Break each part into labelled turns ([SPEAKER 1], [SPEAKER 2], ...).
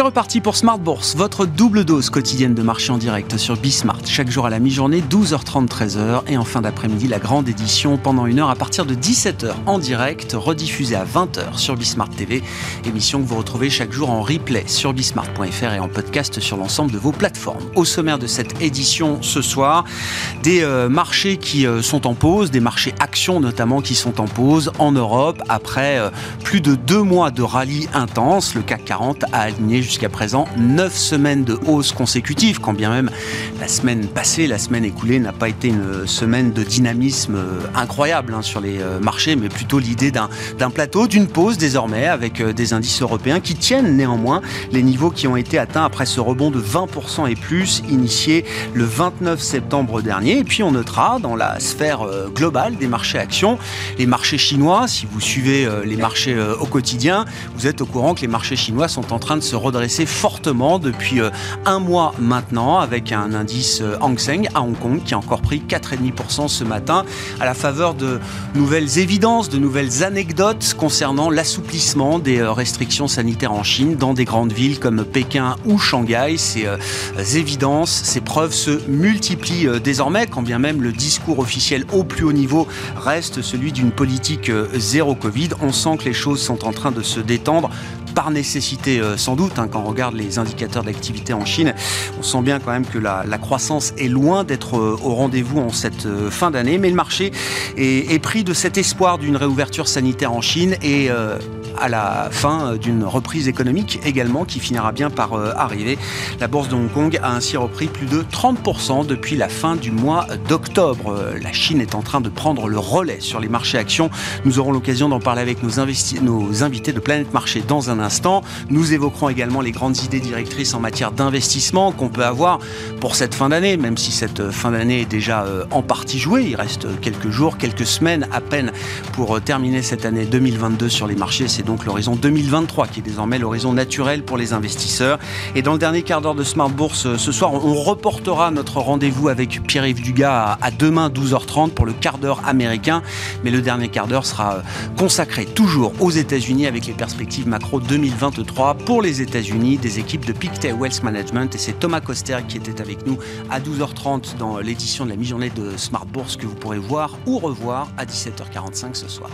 [SPEAKER 1] C'est reparti pour Smart Bourse, votre double dose quotidienne de marché en direct sur Bismart. Chaque jour à la mi-journée, 12h30, 13h. Et en fin d'après-midi, la grande édition pendant une heure à partir de 17h en direct, rediffusée à 20h sur Bismart TV. Émission que vous retrouvez chaque jour en replay sur bismart.fr et en podcast sur l'ensemble de vos plateformes. Au sommaire de cette édition ce soir, des euh, marchés qui euh, sont en pause, des marchés actions notamment qui sont en pause en Europe après euh, plus de deux mois de rallye intense. Le CAC 40 a aligné jusqu'à présent 9 semaines de hausse consécutive, quand bien même la semaine passée, la semaine écoulée n'a pas été une semaine de dynamisme euh, incroyable hein, sur les euh, marchés, mais plutôt l'idée d'un plateau, d'une pause désormais avec euh, des indices européens qui tiennent néanmoins les niveaux qui ont été atteints après ce rebond de 20% et plus initié le 29 septembre dernier. Et puis on notera dans la sphère globale des marchés actions, les marchés chinois, si vous suivez les marchés au quotidien, vous êtes au courant que les marchés chinois sont en train de se redresser fortement depuis euh, un mois maintenant avec un indice euh, Hang Seng à Hong Kong qui a encore pris 4,5% ce matin à la faveur de nouvelles évidences, de nouvelles anecdotes concernant l'assouplissement des euh, restrictions sanitaires en Chine dans des grandes villes comme Pékin ou Shanghai. Ces évidences, ces preuves se multiplient désormais quand bien même le discours officiel au plus haut niveau reste celui d'une politique zéro Covid. On sent que les choses sont en train de se détendre par nécessité euh, sans doute. Hein, quand on regarde les indicateurs d'activité en Chine, on sent bien quand même que la, croissance est loin d'être euh, au rendez-vous en cette euh, fin d'année. Mais le marché est, pris de cet espoir d'une réouverture sanitaire en Chine et à la fin d'une reprise économique également qui finira bien par arriver. La bourse de Hong Kong a ainsi repris plus de 30% depuis la fin du mois d'octobre. La Chine est en train de prendre le relais sur les marchés actions. Nous aurons l'occasion d'en parler avec nos, nos invités de Planète Marché dans un instant. Nous évoquerons également les grandes idées directrices en matière d'investissement qu'on peut avoir pour cette fin d'année, même si cette fin d'année est déjà euh, en partie jouée. Il reste quelques jours, quelques semaines à peine pour euh, terminer cette année 2022 sur les marchés. C'est donc l'horizon 2023 qui est désormais l'horizon naturel pour les investisseurs. Et dans le dernier quart d'heure de Smart Bourse euh, ce soir, on reportera notre rendez-vous avec Pierre-Yves Dugas à demain 12h30 pour le quart d'heure américain. Mais le dernier quart d'heure sera consacré toujours aux États-Unis avec les perspectives macro 2023 pour les États-Unis des équipes de Pictet Wealth Management. Et c'est Thomas Coster qui était avec nous à 12h30 dans l'édition de la mi-journée de Smart Bourse que vous pourrez voir ou revoir à 17h45 ce soir.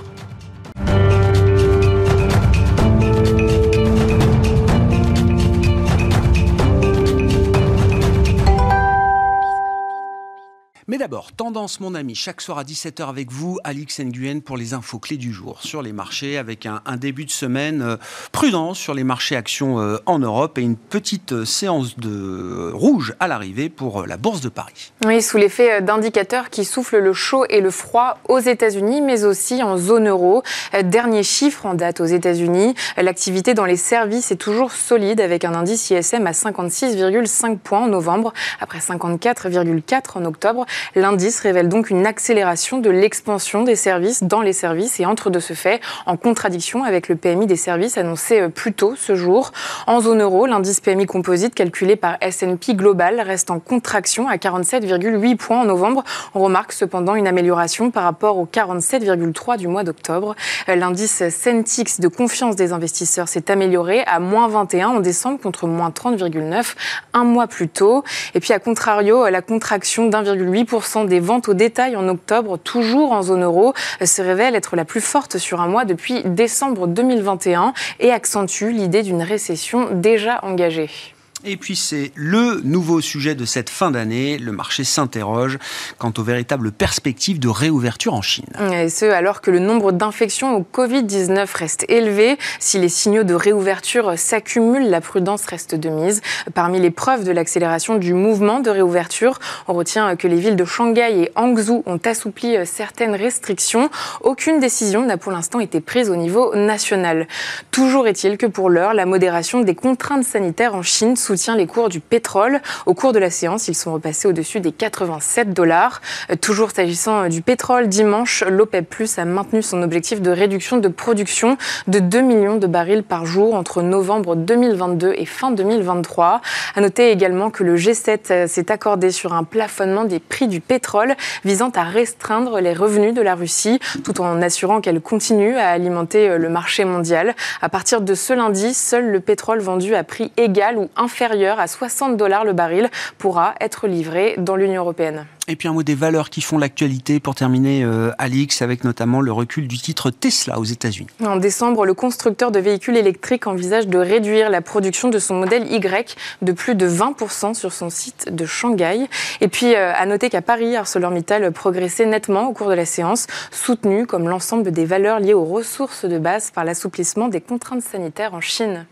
[SPEAKER 1] D'abord, tendance mon ami, chaque soir à 17h avec vous, Alix Nguyen pour les infos clés du jour sur les marchés avec un, début de semaine euh, prudent sur les marchés actions euh, en Europe et une petite euh, séance de rouge à l'arrivée pour la Bourse de Paris.
[SPEAKER 2] Oui, sous l'effet d'indicateurs qui soufflent le chaud et le froid aux États-Unis mais aussi en zone euro. Dernier chiffre en date aux États-Unis, l'activité dans les services est toujours solide avec un indice ISM à 56,5 points en novembre après 54,4 en octobre. L'indice révèle donc une accélération de l'expansion des services dans les services et entre de ce fait en contradiction avec le PMI des services annoncé euh, plus tôt ce jour. En zone euro, l'indice PMI composite calculé par S&P Global reste en contraction à 47,8 points en novembre. On remarque cependant une amélioration par rapport aux 47,3 du mois d'octobre. Euh, l'indice Centix de confiance des investisseurs s'est amélioré à moins 21 en décembre contre moins 30,9 un mois plus tôt. Et puis à contrario, la contraction d'1,8 des ventes au détail en octobre, toujours en zone euro, se révèle être la plus forte sur un mois depuis décembre 2021 et accentue l'idée d'une récession déjà engagée.
[SPEAKER 1] Et puis c'est le nouveau sujet de cette fin d'année. Le marché s'interroge quant aux véritables perspectives de réouverture en Chine.
[SPEAKER 2] Et ce, alors que le nombre d'infections au Covid-19 reste élevé. Si les signaux de réouverture s'accumulent, la prudence reste de mise. Parmi les preuves de l'accélération du mouvement de réouverture, on retient que les villes de Shanghai et Hangzhou ont assoupli certaines restrictions. Aucune décision n'a pour l'instant été prise au niveau national. Toujours est-il que pour l'heure, la modération des contraintes sanitaires en Chine sous soutient les cours du pétrole. Au cours de la séance, ils sont repassés au-dessus des 87 dollars. Toujours s'agissant du pétrole, dimanche, l'OPEP Plus a maintenu son objectif de réduction de production de 2 millions de barils par jour entre novembre 2022 et fin 2023. À noter également que le G7 s'est accordé sur un plafonnement des prix du pétrole visant à restreindre les revenus de la Russie tout en assurant qu'elle continue à alimenter le marché mondial. À partir de ce lundi, seul le pétrole vendu à prix égal ou inférieur à 60 dollars le baril pourra être livré dans l'Union européenne.
[SPEAKER 1] Et puis un mot des valeurs qui font l'actualité pour terminer, euh, Alix, avec notamment le recul du titre Tesla aux États-Unis.
[SPEAKER 2] En décembre, le constructeur de véhicules électriques envisage de réduire la production de son modèle Y de plus de 20% sur son site de Shanghai. Et puis, euh, à noter qu'à Paris, ArcelorMittal progressait nettement au cours de la séance, soutenu comme l'ensemble des valeurs liées aux ressources de base par l'assouplissement des contraintes sanitaires en Chine.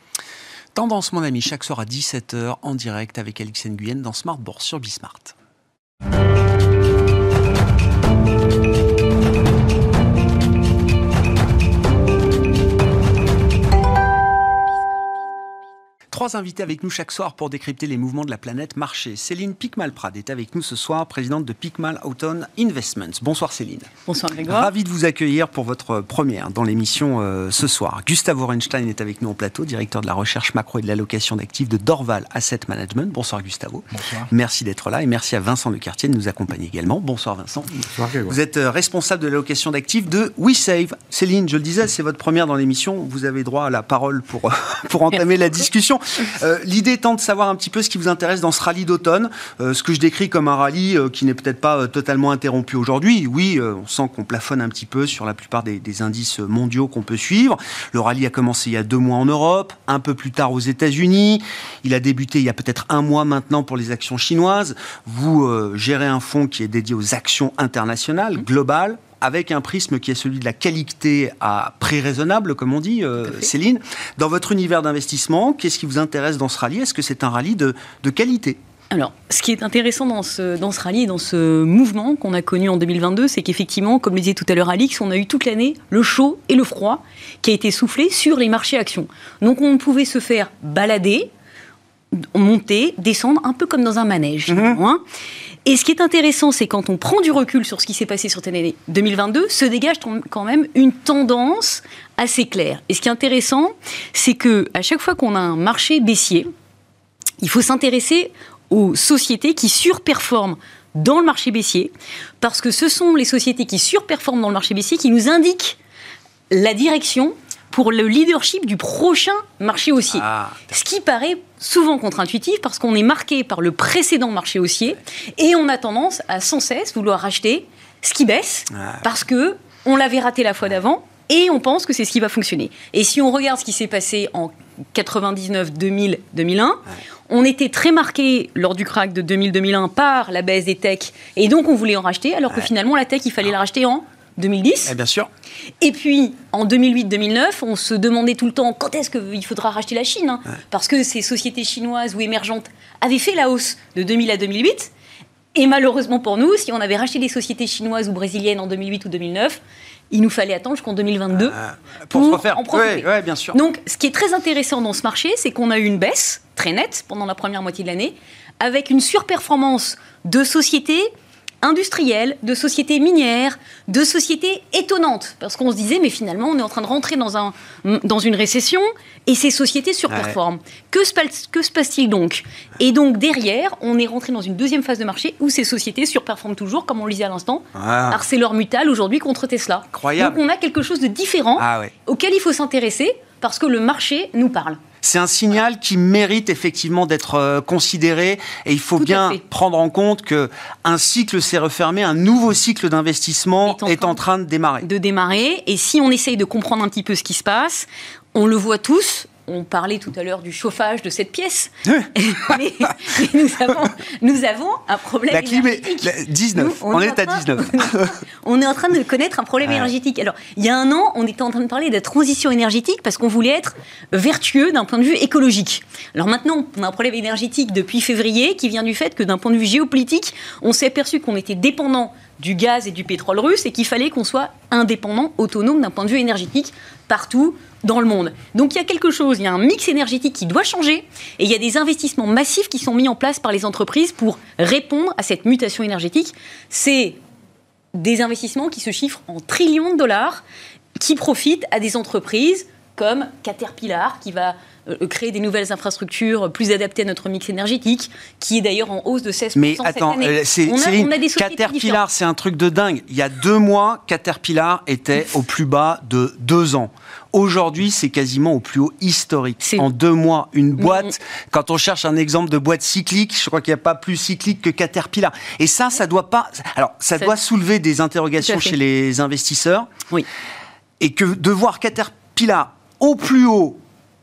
[SPEAKER 1] Tendance, mon ami, chaque soir à 17h en direct avec Alix Nguyen dans Smart Bourse sur Bismart. Trois invités avec nous chaque soir pour décrypter les mouvements de la planète marché. Céline Picmal-Prad est avec nous ce soir, présidente de Picmal Autumn Investments. Bonsoir Céline.
[SPEAKER 3] Bonsoir Grégoire.
[SPEAKER 1] Ravi de vous accueillir pour votre première dans l'émission euh, ce soir. Gustavo Orenstein est avec nous au plateau, directeur de la recherche macro et de l'allocation d'actifs de Dorval Asset Management. Bonsoir Gustavo.
[SPEAKER 4] Bonsoir.
[SPEAKER 1] Merci d'être là et merci à Vincent Lecartier de nous accompagner également. Bonsoir Vincent.
[SPEAKER 4] Bonsoir Grégoire.
[SPEAKER 1] Vous êtes euh, responsable de l'allocation d'actifs de WeSave. Céline, je le disais, c'est votre première dans l'émission. Vous avez droit à la parole pour, pour entamer la discussion. Euh, L'idée étant de savoir un petit peu ce qui vous intéresse dans ce rallye d'automne, euh, ce que je décris comme un rallye euh, qui n'est peut-être pas totalement interrompu aujourd'hui. Oui, on sent qu'on plafonne un petit peu sur la plupart des, des indices mondiaux qu'on peut suivre. Le rallye a commencé il y a deux mois en Europe, un peu plus tard aux États-Unis. Il a débuté il y a peut-être un mois maintenant pour les actions chinoises. Vous gérez un fonds qui est dédié aux actions internationales, globales avec un prisme qui est celui de la qualité à prix raisonnable, comme on dit, euh, Céline. Dans votre univers d'investissement, qu'est-ce qui vous intéresse dans ce rallye? Est-ce que c'est un rallye de, de qualité?
[SPEAKER 3] Alors, ce qui est intéressant dans ce, dans ce rallye, dans ce mouvement qu'on a connu en 2022, c'est qu'effectivement, comme le disait tout à l'heure Alix, on a eu toute l'année le chaud et le froid qui a été soufflé sur les marchés actions. Donc on pouvait se faire balader, monter, descendre, un peu comme dans un manège. finalement, hein. Et ce qui est intéressant, c'est quand on prend du recul sur ce qui s'est passé sur cette année 2022, se dégage quand même une tendance assez claire. Et ce qui est intéressant, c'est que à chaque fois qu'on a un marché baissier, il faut s'intéresser aux sociétés qui surperforment dans le marché baissier, parce que ce sont les sociétés qui surperforment dans le marché baissier qui nous indiquent la direction pour le leadership du prochain marché haussier.
[SPEAKER 1] Ah,
[SPEAKER 3] Ce qui paraît souvent contre-intuitif parce qu'on est marqué par le précédent marché haussier et on a tendance à sans cesse vouloir racheter ce qui baisse
[SPEAKER 1] Ah.
[SPEAKER 3] parce que on l'avait raté la fois d'avant et on pense que c'est ce qui va fonctionner. Et si on regarde ce qui s'est passé en 99, 2000, 2001, on était très marqué lors du crack de 2000-2001 par la baisse des techs et donc on voulait en racheter alors que finalement la tech il fallait la racheter en 2010.
[SPEAKER 1] eh bien sûr.
[SPEAKER 3] Et puis, en 2008-2009, on se demandait tout le temps quand est-ce qu'il faudra racheter la Chine hein Parce que ces sociétés chinoises ou émergentes avaient fait la hausse de 2000 à 2008. Et malheureusement pour nous, si on avait racheté des sociétés chinoises ou brésiliennes en 2008 ou 2009, il nous fallait attendre jusqu'en 2022
[SPEAKER 1] Ah, pour, se refaire.
[SPEAKER 3] en profiter.
[SPEAKER 1] Bien sûr.
[SPEAKER 3] Donc, ce qui est très intéressant dans ce marché, c'est qu'on a eu une baisse très nette pendant la première moitié de l'année, avec une surperformance de sociétés industrielles, de sociétés minières, de sociétés étonnantes. Parce qu'on se disait, mais finalement, on est en train de rentrer dans, un, dans une récession et ces sociétés surperforment. Que se, passe- que se passe-t-il donc? Et donc, derrière, on est rentré dans une deuxième phase de marché où ces sociétés surperforment toujours, comme on le disait à l'instant.
[SPEAKER 1] Ah.
[SPEAKER 3] ArcelorMittal aujourd'hui contre Tesla.
[SPEAKER 1] Incroyable.
[SPEAKER 3] Donc, on a quelque chose de différent
[SPEAKER 1] Ah ouais.
[SPEAKER 3] auquel il faut s'intéresser parce que le marché nous parle.
[SPEAKER 1] C'est un signal qui mérite effectivement d'être euh, considéré et il faut
[SPEAKER 3] Tout
[SPEAKER 1] bien prendre en compte que un cycle s'est refermé, un nouveau cycle d'investissement
[SPEAKER 3] Est en
[SPEAKER 1] est
[SPEAKER 3] train
[SPEAKER 1] en train de démarrer.
[SPEAKER 3] de démarrer. Et si on essaye de comprendre un petit peu ce qui se passe, on le voit tous. On parlait tout à l'heure du chauffage de cette pièce. mais, mais nous, avons, nous avons un problème
[SPEAKER 1] La
[SPEAKER 3] énergétique.
[SPEAKER 1] la- 19.
[SPEAKER 3] Nous,
[SPEAKER 1] on,
[SPEAKER 3] est
[SPEAKER 1] est à
[SPEAKER 3] en train-
[SPEAKER 1] 19.
[SPEAKER 3] on est en train de connaître un problème
[SPEAKER 1] Ouais.
[SPEAKER 3] énergétique. Alors, il y a un an, on était en train de parler de la transition énergétique parce qu'on voulait être vertueux d'un point de vue écologique. Alors maintenant, on a un problème énergétique depuis février qui vient du fait que d'un point de vue géopolitique, on s'est aperçu qu'on était dépendant du gaz et du pétrole russe et qu'il fallait qu'on soit indépendant, autonome d'un point de vue énergétique partout dans le monde. Donc il y a quelque chose, il y a un mix énergétique qui doit changer et il y a des investissements massifs qui sont mis en place par les entreprises pour répondre à cette mutation énergétique. C'est des investissements qui se chiffrent en trillions de dollars qui profitent à des entreprises comme Caterpillar qui va euh, créer des nouvelles infrastructures plus adaptées à notre mix énergétique, qui est d'ailleurs en hausse de 16%
[SPEAKER 1] Mais attends,
[SPEAKER 3] cette année.
[SPEAKER 1] c'est
[SPEAKER 3] on a,
[SPEAKER 1] Céline,
[SPEAKER 3] on a des sociétés
[SPEAKER 1] Caterpillar, c'est un truc de dingue. Il y a deux mois, Caterpillar était au plus bas de deux ans. Aujourd'hui, c'est quasiment au plus haut historique.
[SPEAKER 3] C'est-
[SPEAKER 1] En deux mois, une boîte, quand on cherche un exemple de boîte cyclique, je crois qu'il n'y a pas plus cyclique que Caterpillar. Et ça, ça doit pas. Alors, ça
[SPEAKER 3] Ça-
[SPEAKER 1] doit soulever des interrogations chez les investisseurs.
[SPEAKER 3] Oui.
[SPEAKER 1] Et que de voir Caterpillar au plus haut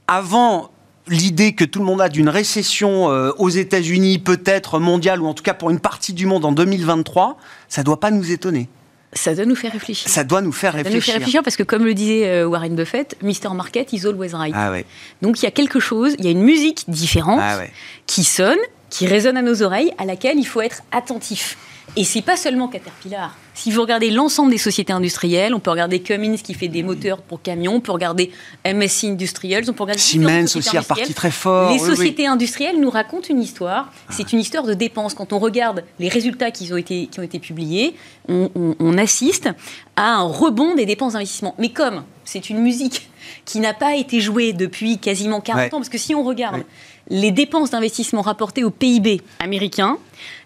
[SPEAKER 1] avant l'idée que tout le monde a d'une récession euh, aux États-Unis, peut-être mondiale, ou en tout cas pour une partie du monde en 2023, ça doit pas nous étonner.
[SPEAKER 3] Ça doit nous faire réfléchir.
[SPEAKER 1] Ça doit nous faire
[SPEAKER 3] Ça doit nous
[SPEAKER 1] réfléchir.
[SPEAKER 3] faire réfléchir parce que, comme le disait euh, Warren Buffett, Mr. Market is always right.
[SPEAKER 1] Ah ouais,
[SPEAKER 3] Donc il y a quelque chose, il y a une musique différente
[SPEAKER 1] ah ouais.
[SPEAKER 3] qui sonne, qui résonne à nos oreilles, à laquelle il faut être attentif. Et c'est pas seulement Caterpillar. Si vous regardez l'ensemble des sociétés industrielles, on peut regarder Cummins qui fait des moteurs pour camions, on peut regarder MSC Industrials, on peut regarder
[SPEAKER 1] Siemens aussi reparti
[SPEAKER 3] industrielles.
[SPEAKER 1] très fort.
[SPEAKER 3] Les
[SPEAKER 1] oui, oui.
[SPEAKER 3] sociétés industrielles nous racontent une histoire. C'est une histoire de dépenses. Quand on regarde les résultats qui ont été, qui ont été publiés, on, on- on assiste à un rebond des dépenses d'investissement. Mais comme c'est une musique qui n'a pas été jouée depuis quasiment 40
[SPEAKER 1] Ouais.
[SPEAKER 3] ans, parce que si on regarde
[SPEAKER 1] Ouais.
[SPEAKER 3] Les dépenses d'investissement rapportées au PIB américain,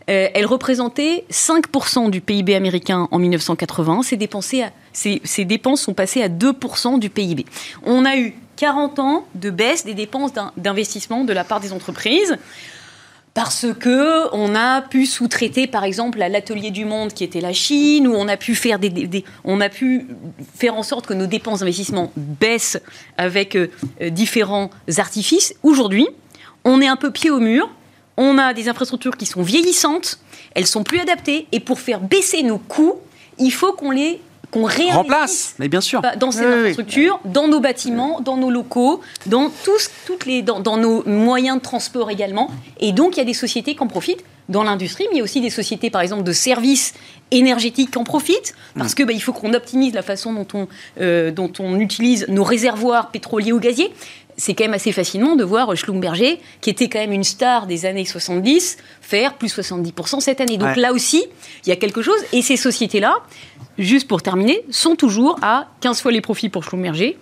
[SPEAKER 3] euh, elles représentaient 5% du PIB américain en 1980. Ces, dépenses sont passées à 2% du PIB. On a eu 40 ans de baisse des dépenses d'in- d'investissement de la part des entreprises parce que on a pu sous-traiter, par exemple, à l'atelier du monde qui était la Chine, où on a pu faire en sorte que nos dépenses d'investissement baissent avec euh, différents artifices. Aujourd'hui, on est un peu pied au mur. On a des infrastructures qui sont vieillissantes, elles sont plus adaptées, et pour faire baisser nos coûts, il faut qu'on les qu'on réinvestisse
[SPEAKER 1] Remplace, mais bien sûr.
[SPEAKER 3] dans ces
[SPEAKER 1] Oui, oui, oui.
[SPEAKER 3] infrastructures, dans nos bâtiments, dans nos locaux, dans tous, toutes les, dans, dans nos moyens de transport également. Et donc, il y a des sociétés qui en profitent dans l'industrie, mais il y a aussi des sociétés, par exemple, de services énergétiques qui en profitent, parce
[SPEAKER 1] Mm.
[SPEAKER 3] que bah, il faut qu'on optimise la façon dont on, euh, dont on utilise nos réservoirs pétroliers ou gaziers. C'est quand même assez fascinant de voir Schlumberger, qui était quand même une star des années 70, faire plus 70% cette année. Donc
[SPEAKER 1] Ouais.
[SPEAKER 3] là aussi, il y a quelque chose. Et ces sociétés-là, juste pour terminer, sont toujours à 15 fois les profits pour Schlumberger,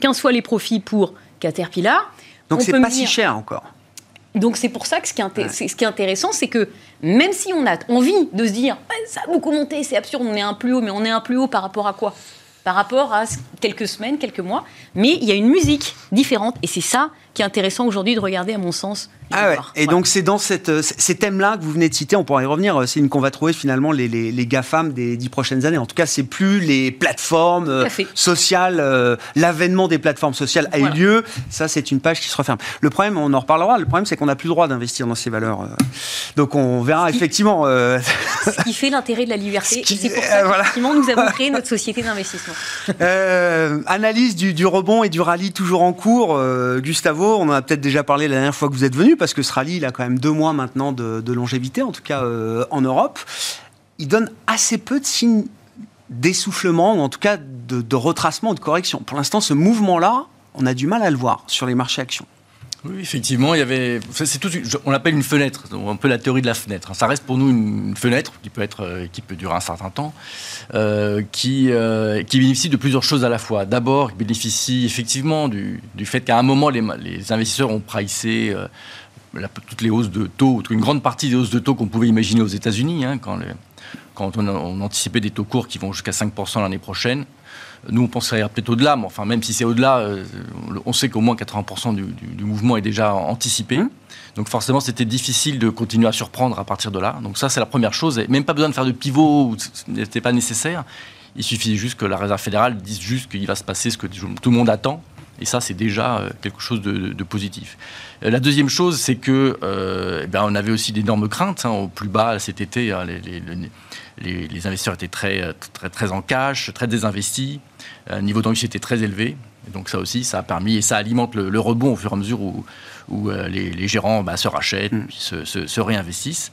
[SPEAKER 3] 15 fois les profits pour Caterpillar.
[SPEAKER 1] Donc
[SPEAKER 3] On
[SPEAKER 1] c'est pas si cher encore.
[SPEAKER 3] donc c'est pour ça que ce qui est, ce qui est intéressant, c'est que même si on a envie de se dire ça a beaucoup monté, c'est absurde, on est un plus haut, mais on est un plus haut par rapport à quoi? Par rapport à quelques semaines, quelques mois. Mais il y a une musique différente et c'est ça qui est intéressant aujourd'hui de regarder, à mon sens.
[SPEAKER 1] Ah ouais. Et
[SPEAKER 3] Voilà.
[SPEAKER 1] donc c'est dans cette, euh, ces thèmes-là que vous venez de citer, on pourra y revenir, euh, c'est une qu'on va trouver finalement les, les, les GAFAM des dix prochaines années. En tout cas, c'est plus les plateformes euh, sociales, euh, l'avènement des plateformes sociales a
[SPEAKER 3] Voilà.
[SPEAKER 1] eu lieu. Ça, c'est une page qui se referme. Le problème, on en reparlera, le problème c'est qu'on n'a plus le droit d'investir dans ces valeurs. Donc on verra
[SPEAKER 3] qui-
[SPEAKER 1] effectivement... euh,
[SPEAKER 3] Ce qui fait l'intérêt de la liberté.
[SPEAKER 1] Ce
[SPEAKER 3] c'est pour
[SPEAKER 1] euh,
[SPEAKER 3] ça
[SPEAKER 1] voilà.
[SPEAKER 3] qu'effectivement, nous avons créé notre société d'investissement.
[SPEAKER 1] Analyse du, du rebond et du rallye toujours en cours. Euh, On en a peut-être déjà parlé la dernière fois que vous êtes venu, parce que ce rallye, il a quand même deux mois maintenant de, longévité, en tout cas euh, en Europe. Il donne assez peu de signes d'essoufflement, ou en tout cas de, de retracement de correction. Pour l'instant, ce mouvement-là, on a du mal à le voir sur les marchés actions.
[SPEAKER 4] Oui, effectivement, on l'appelle une fenêtre, un peu la théorie de la fenêtre. Ça reste pour nous une fenêtre qui peut être, euh, qui peut durer un certain temps, euh, qui euh, qui bénéficie de plusieurs choses à la fois. D'abord, il bénéficie effectivement du, fait qu'à un moment les, investisseurs ont pricé toutes les hausses de taux, une grande partie des hausses de taux qu'on pouvait imaginer aux États-Unis, hein, quand, on, on anticipait des taux courts qui vont jusqu'à 5% l'année prochaine. Nous, on pense que ça ira peut-être au-delà, mais enfin, même si c'est au-delà, euh, on sait qu'au moins 80% du, du- du mouvement est déjà anticipé.
[SPEAKER 1] Mmh.
[SPEAKER 4] Donc forcément, c'était difficile de continuer à surprendre à partir de là. Donc ça, c'est la première chose. Et même pas besoin de faire de pivot, ce n'était pas nécessaire. Il suffit juste que la Réserve fédérale dise juste qu'il va se passer ce que tout le monde attend. Et ça, c'est déjà euh, quelque chose de, de positif. Euh, La deuxième chose, c'est que euh, eh ben, on avait aussi d'énormes craintes hein, au plus bas cet été. hein, les, les- les- les- les investisseurs étaient très, très, très en cash, très désinvestis. Le niveau d'anxiété était très élevé. Et donc ça aussi, ça a permis et ça alimente le, le rebond au fur et à mesure où, où les, gérants bah, se rachètent,
[SPEAKER 1] Mm.
[SPEAKER 4] puis se, se- se réinvestissent.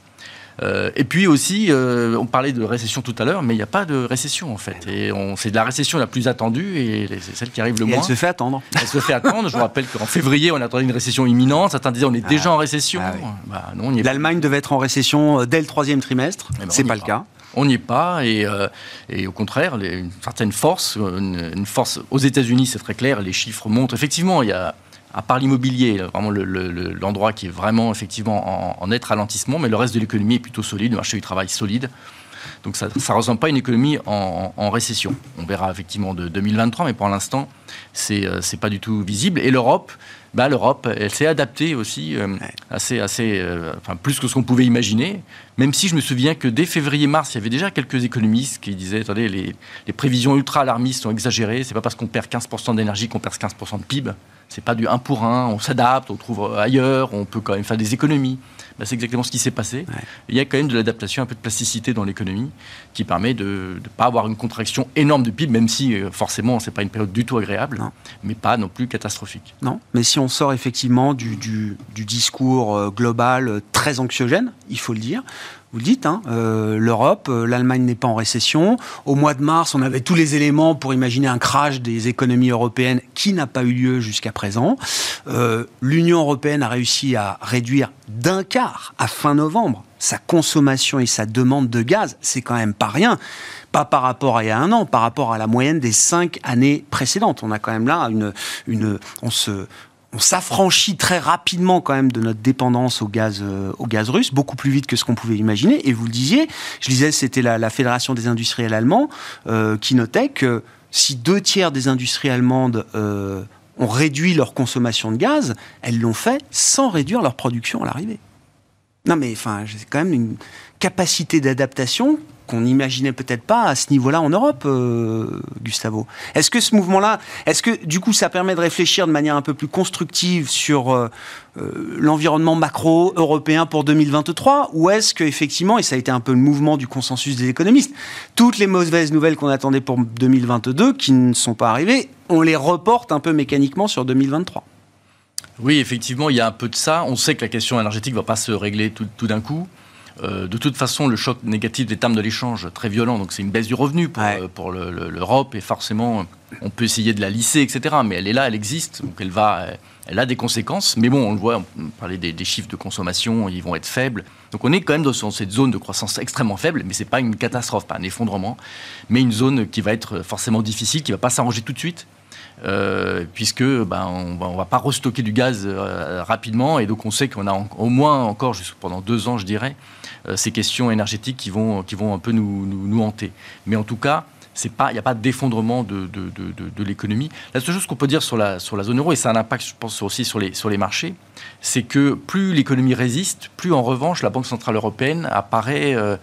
[SPEAKER 4] Euh, et puis aussi, euh, on parlait de récession tout à l'heure, mais il n'y a pas de récession en fait. Et c'est de la récession la plus attendue et c'est celle qui arrive le
[SPEAKER 1] et
[SPEAKER 4] moins.
[SPEAKER 1] Elle se fait attendre.
[SPEAKER 4] Elle se fait attendre. Je vous rappelle qu'en février, on attendait une récession imminente. Certains disaient on est déjà en récession.
[SPEAKER 1] Ah oui.
[SPEAKER 4] Bah,
[SPEAKER 1] L'Allemagne devait être en récession euh, dès le troisième trimestre.
[SPEAKER 4] Eh ben,
[SPEAKER 1] c'est pas le cas.
[SPEAKER 4] On n'y est pas et, euh, et, au contraire, les, une certaine force, une, une force aux États-Unis, c'est très clair. Les chiffres montrent effectivement. Il y a à part l'immobilier, vraiment l'endroit le, le, qui est vraiment effectivement en, en, net ralentissement, mais le reste de l'économie est plutôt solide, le marché du travail solide. Donc ça ne ressemble pas à une économie en, en, récession. On verra effectivement de 2023, mais pour l'instant, c'est euh, pas du tout visible. Et l'Europe, bah, l'Europe, elle s'est adaptée aussi euh, assez, assez euh, enfin, plus que ce qu'on pouvait imaginer. Même si je me souviens que dès février-mars, il y avait déjà quelques économistes qui disaient attendez, les, les prévisions ultra alarmistes sont exagérées. C'est pas parce qu'on perd 15% d'énergie qu'on perd 15% de PIB. C'est pas du 1 pour 1. On s'adapte, on trouve ailleurs, on peut quand même faire des économies. Bah, c'est exactement ce qui s'est passé. Ouais. Il y a quand même de l'adaptation, un peu de plasticité dans l'économie qui permet de ne pas avoir une contraction énorme de PIB, même si euh, forcément ce n'est pas une période du tout agréable, non. mais pas non plus catastrophique.
[SPEAKER 1] Non, mais si on sort effectivement du, du, du discours euh, global euh, très anxiogène, il faut le dire, vous le dites, hein, euh, l'Europe, euh, l'Allemagne n'est pas en récession. Au mois de mars, on avait tous les éléments pour imaginer un crash des économies européennes qui n'a pas eu lieu jusqu'à présent. Euh, L'Union européenne a réussi à réduire d'un quart à fin novembre sa consommation et sa demande de gaz. C'est quand même pas rien. Pas par rapport à il y a un an, par rapport à la moyenne des cinq années précédentes. On a quand même là une, une on se, on s'affranchit très rapidement quand même de notre dépendance au gaz, euh, au gaz russe, beaucoup plus vite que ce qu'on pouvait imaginer. Et vous le disiez, je disais, c'était la, Fédération des industriels allemands euh, qui notait que si deux tiers des industries allemandes euh, ont réduit leur consommation de gaz, elles l'ont fait sans réduire leur production à l'arrivée. Non mais enfin, c'est quand même une capacité d'adaptation qu'on n'imaginait peut-être pas à ce niveau-là en Europe, euh, Gustavo. Est-ce que ce mouvement-là, est-ce que du coup ça permet de réfléchir de manière un peu plus constructive sur euh, euh, l'environnement macro européen pour 2023 ou est-ce que effectivement, et ça a été un peu le mouvement du consensus des économistes, toutes les mauvaises nouvelles qu'on attendait pour 2022 qui ne sont pas arrivées, on les reporte un peu mécaniquement sur 2023
[SPEAKER 4] oui, effectivement, il y a un peu de ça. On sait que la question énergétique ne va pas se régler tout d'un coup. Euh, de toute façon, le choc négatif des termes de l'échange très violent, donc c'est une baisse du revenu pour,
[SPEAKER 1] Ouais.
[SPEAKER 4] euh, pour le- le- l'Europe et forcément, on peut essayer de la lisser, etc. Mais elle est là, elle existe, donc elle va, elle a des conséquences. Mais bon, on le voit, on parlait des, des chiffres de consommation, ils vont être faibles. Donc on est quand même dans cette zone de croissance extrêmement faible, mais c'est pas une catastrophe, pas un effondrement, mais une zone qui va être forcément difficile, qui va pas s'arranger tout de suite. Euh, puisque ben, on on va pas restocker du gaz euh, rapidement et donc on sait qu'on a au moins encore pendant deux ans je dirais euh, ces questions énergétiques qui vont qui vont un peu nous, nous, hanter. Mais en tout cas il n'y a pas d'effondrement de, de, de, de- de l'économie. La seule chose qu'on peut dire sur la sur la zone euro et ça a un impact je pense aussi sur les sur les marchés c'est que plus l'économie résiste plus en revanche la banque centrale européenne apparaît euh,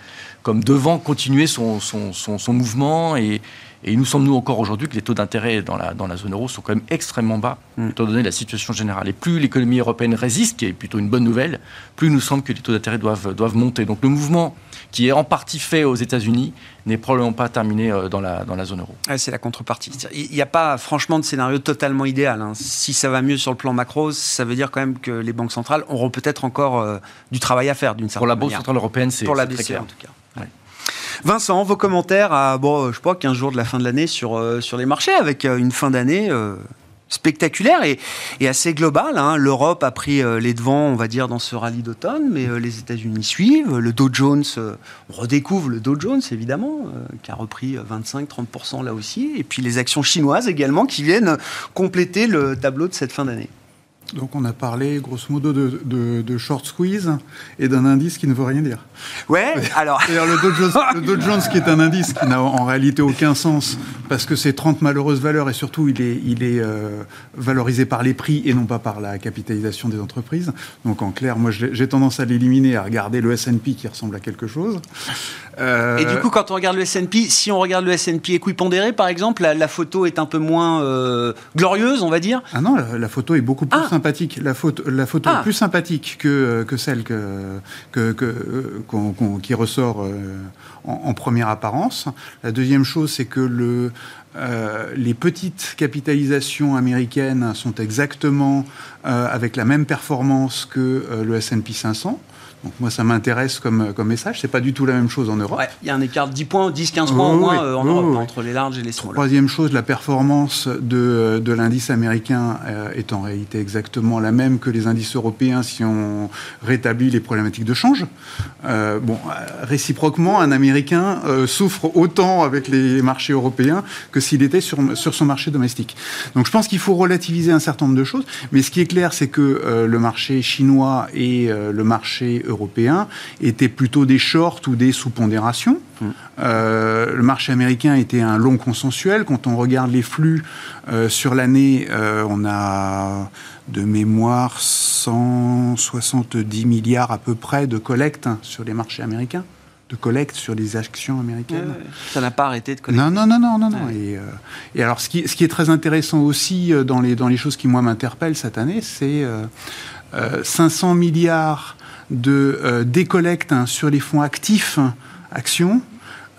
[SPEAKER 4] comme devant continuer son, son, son, son mouvement et, et il nous semble, nous, encore aujourd'hui, que les taux d'intérêt dans la, dans la zone euro sont quand même extrêmement bas,
[SPEAKER 1] Mm.
[SPEAKER 4] étant donné la situation générale. Et plus l'économie européenne résiste, qui est plutôt une bonne nouvelle, plus il nous semble que les taux d'intérêt doivent, doivent monter. Donc le mouvement qui est en partie fait aux États-Unis n'est probablement pas terminé euh, dans la, dans la zone euro.
[SPEAKER 1] Ouais, c'est la contrepartie. Il n'y a pas franchement de scénario totalement idéal. hein. Si ça va mieux sur le plan macro, ça veut dire quand même que les banques centrales auront peut-être encore euh, du travail à faire d'une certaine
[SPEAKER 4] Pour la Banque
[SPEAKER 1] manière.
[SPEAKER 4] centrale européenne, c'est
[SPEAKER 1] Pour la BCE
[SPEAKER 4] clair.
[SPEAKER 1] en tout cas. Vincent, vos commentaires à, bon, euh, je sais pas, 15 jours de la fin de l'année sur, euh, les marchés, avec euh, une fin d'année spectaculaire et, assez globale. hein. L'Europe a pris les devants, on va dire, dans ce rallye d'automne, mais les États-Unis suivent. Le Dow Jones, on redécouvre le Dow Jones, évidemment, qui a repris euh, 25-30% là aussi. Et puis les actions chinoises également qui viennent compléter le tableau de cette fin d'année.
[SPEAKER 5] Donc on a parlé grosso modo de, de- de short squeeze et d'un indice qui ne veut rien dire.
[SPEAKER 1] Ouais, alors.
[SPEAKER 5] C'est-à-dire le Dow Jones, le Dow Jones qui est un indice qui n'a en réalité aucun sens parce que c'est 30 malheureuses valeurs et surtout il est, il est euh, valorisé par les prix et non pas par la capitalisation des entreprises. Donc en clair, moi j'ai tendance à l'éliminer, à regarder le S&P qui ressemble à quelque chose. Euh,
[SPEAKER 1] Et du coup, quand on regarde le S&P, si on regarde le S&P équipondéré, par exemple, la, la photo est un peu moins euh, glorieuse, on va dire.
[SPEAKER 5] Ah non, la, la photo est beaucoup plus
[SPEAKER 1] Ah.
[SPEAKER 5] Sympathique. La photo, la photo
[SPEAKER 1] Ah.
[SPEAKER 5] est plus sympathique que, que celle que, que, que- euh, qui ressort euh, en, en première apparence. La deuxième chose, c'est que le, euh, les petites capitalisations américaines sont exactement euh, avec la même performance que le S&P 500. Donc moi, ça m'intéresse comme, comme message. C'est pas du tout la même chose en Europe.
[SPEAKER 1] il y a un écart de 10 points, 10-15 points au moins euh, en Europe, entre les larges et les small.
[SPEAKER 5] Troisième chose, la performance de, de l'indice américain euh, est en réalité exactement la même que les indices européens si on rétablit les problématiques de change. Euh, bon, réciproquement, un Américain souffre autant avec les marchés européens que s'il était sur, sur son marché domestique. Donc je pense qu'il faut relativiser un certain nombre de choses. Mais ce qui est clair, c'est que le marché chinois et le marché européens étaient plutôt des shorts ou des sous-pondérations. Mmh. Euh, le marché américain était un long consensuel. Quand on regarde les flux euh, sur l'année, euh, on a de mémoire 170 milliards à peu près de collecte sur les marchés américains de collecte sur les actions américaines.
[SPEAKER 1] ça n'a pas arrêté de collecter.
[SPEAKER 5] Non, non, non, non, non. Et, et, alors, ce qui, ce qui, est très intéressant aussi dans les, dans les choses qui, moi, m'interpellent cette année, c'est 500 milliards de euh, décollecte hein, sur les fonds actifs actions.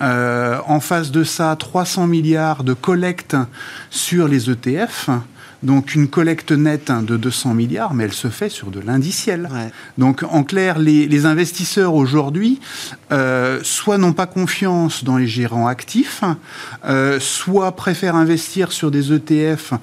[SPEAKER 5] Euh, en face de ça, 300 milliards de collecte sur les ETF. Donc une collecte nette de 200 milliards, mais elle se fait sur de l'indiciel. Donc en clair, les, investisseurs aujourd'hui, euh, soit n'ont pas confiance dans les gérants actifs, soit préfèrent investir sur des ETF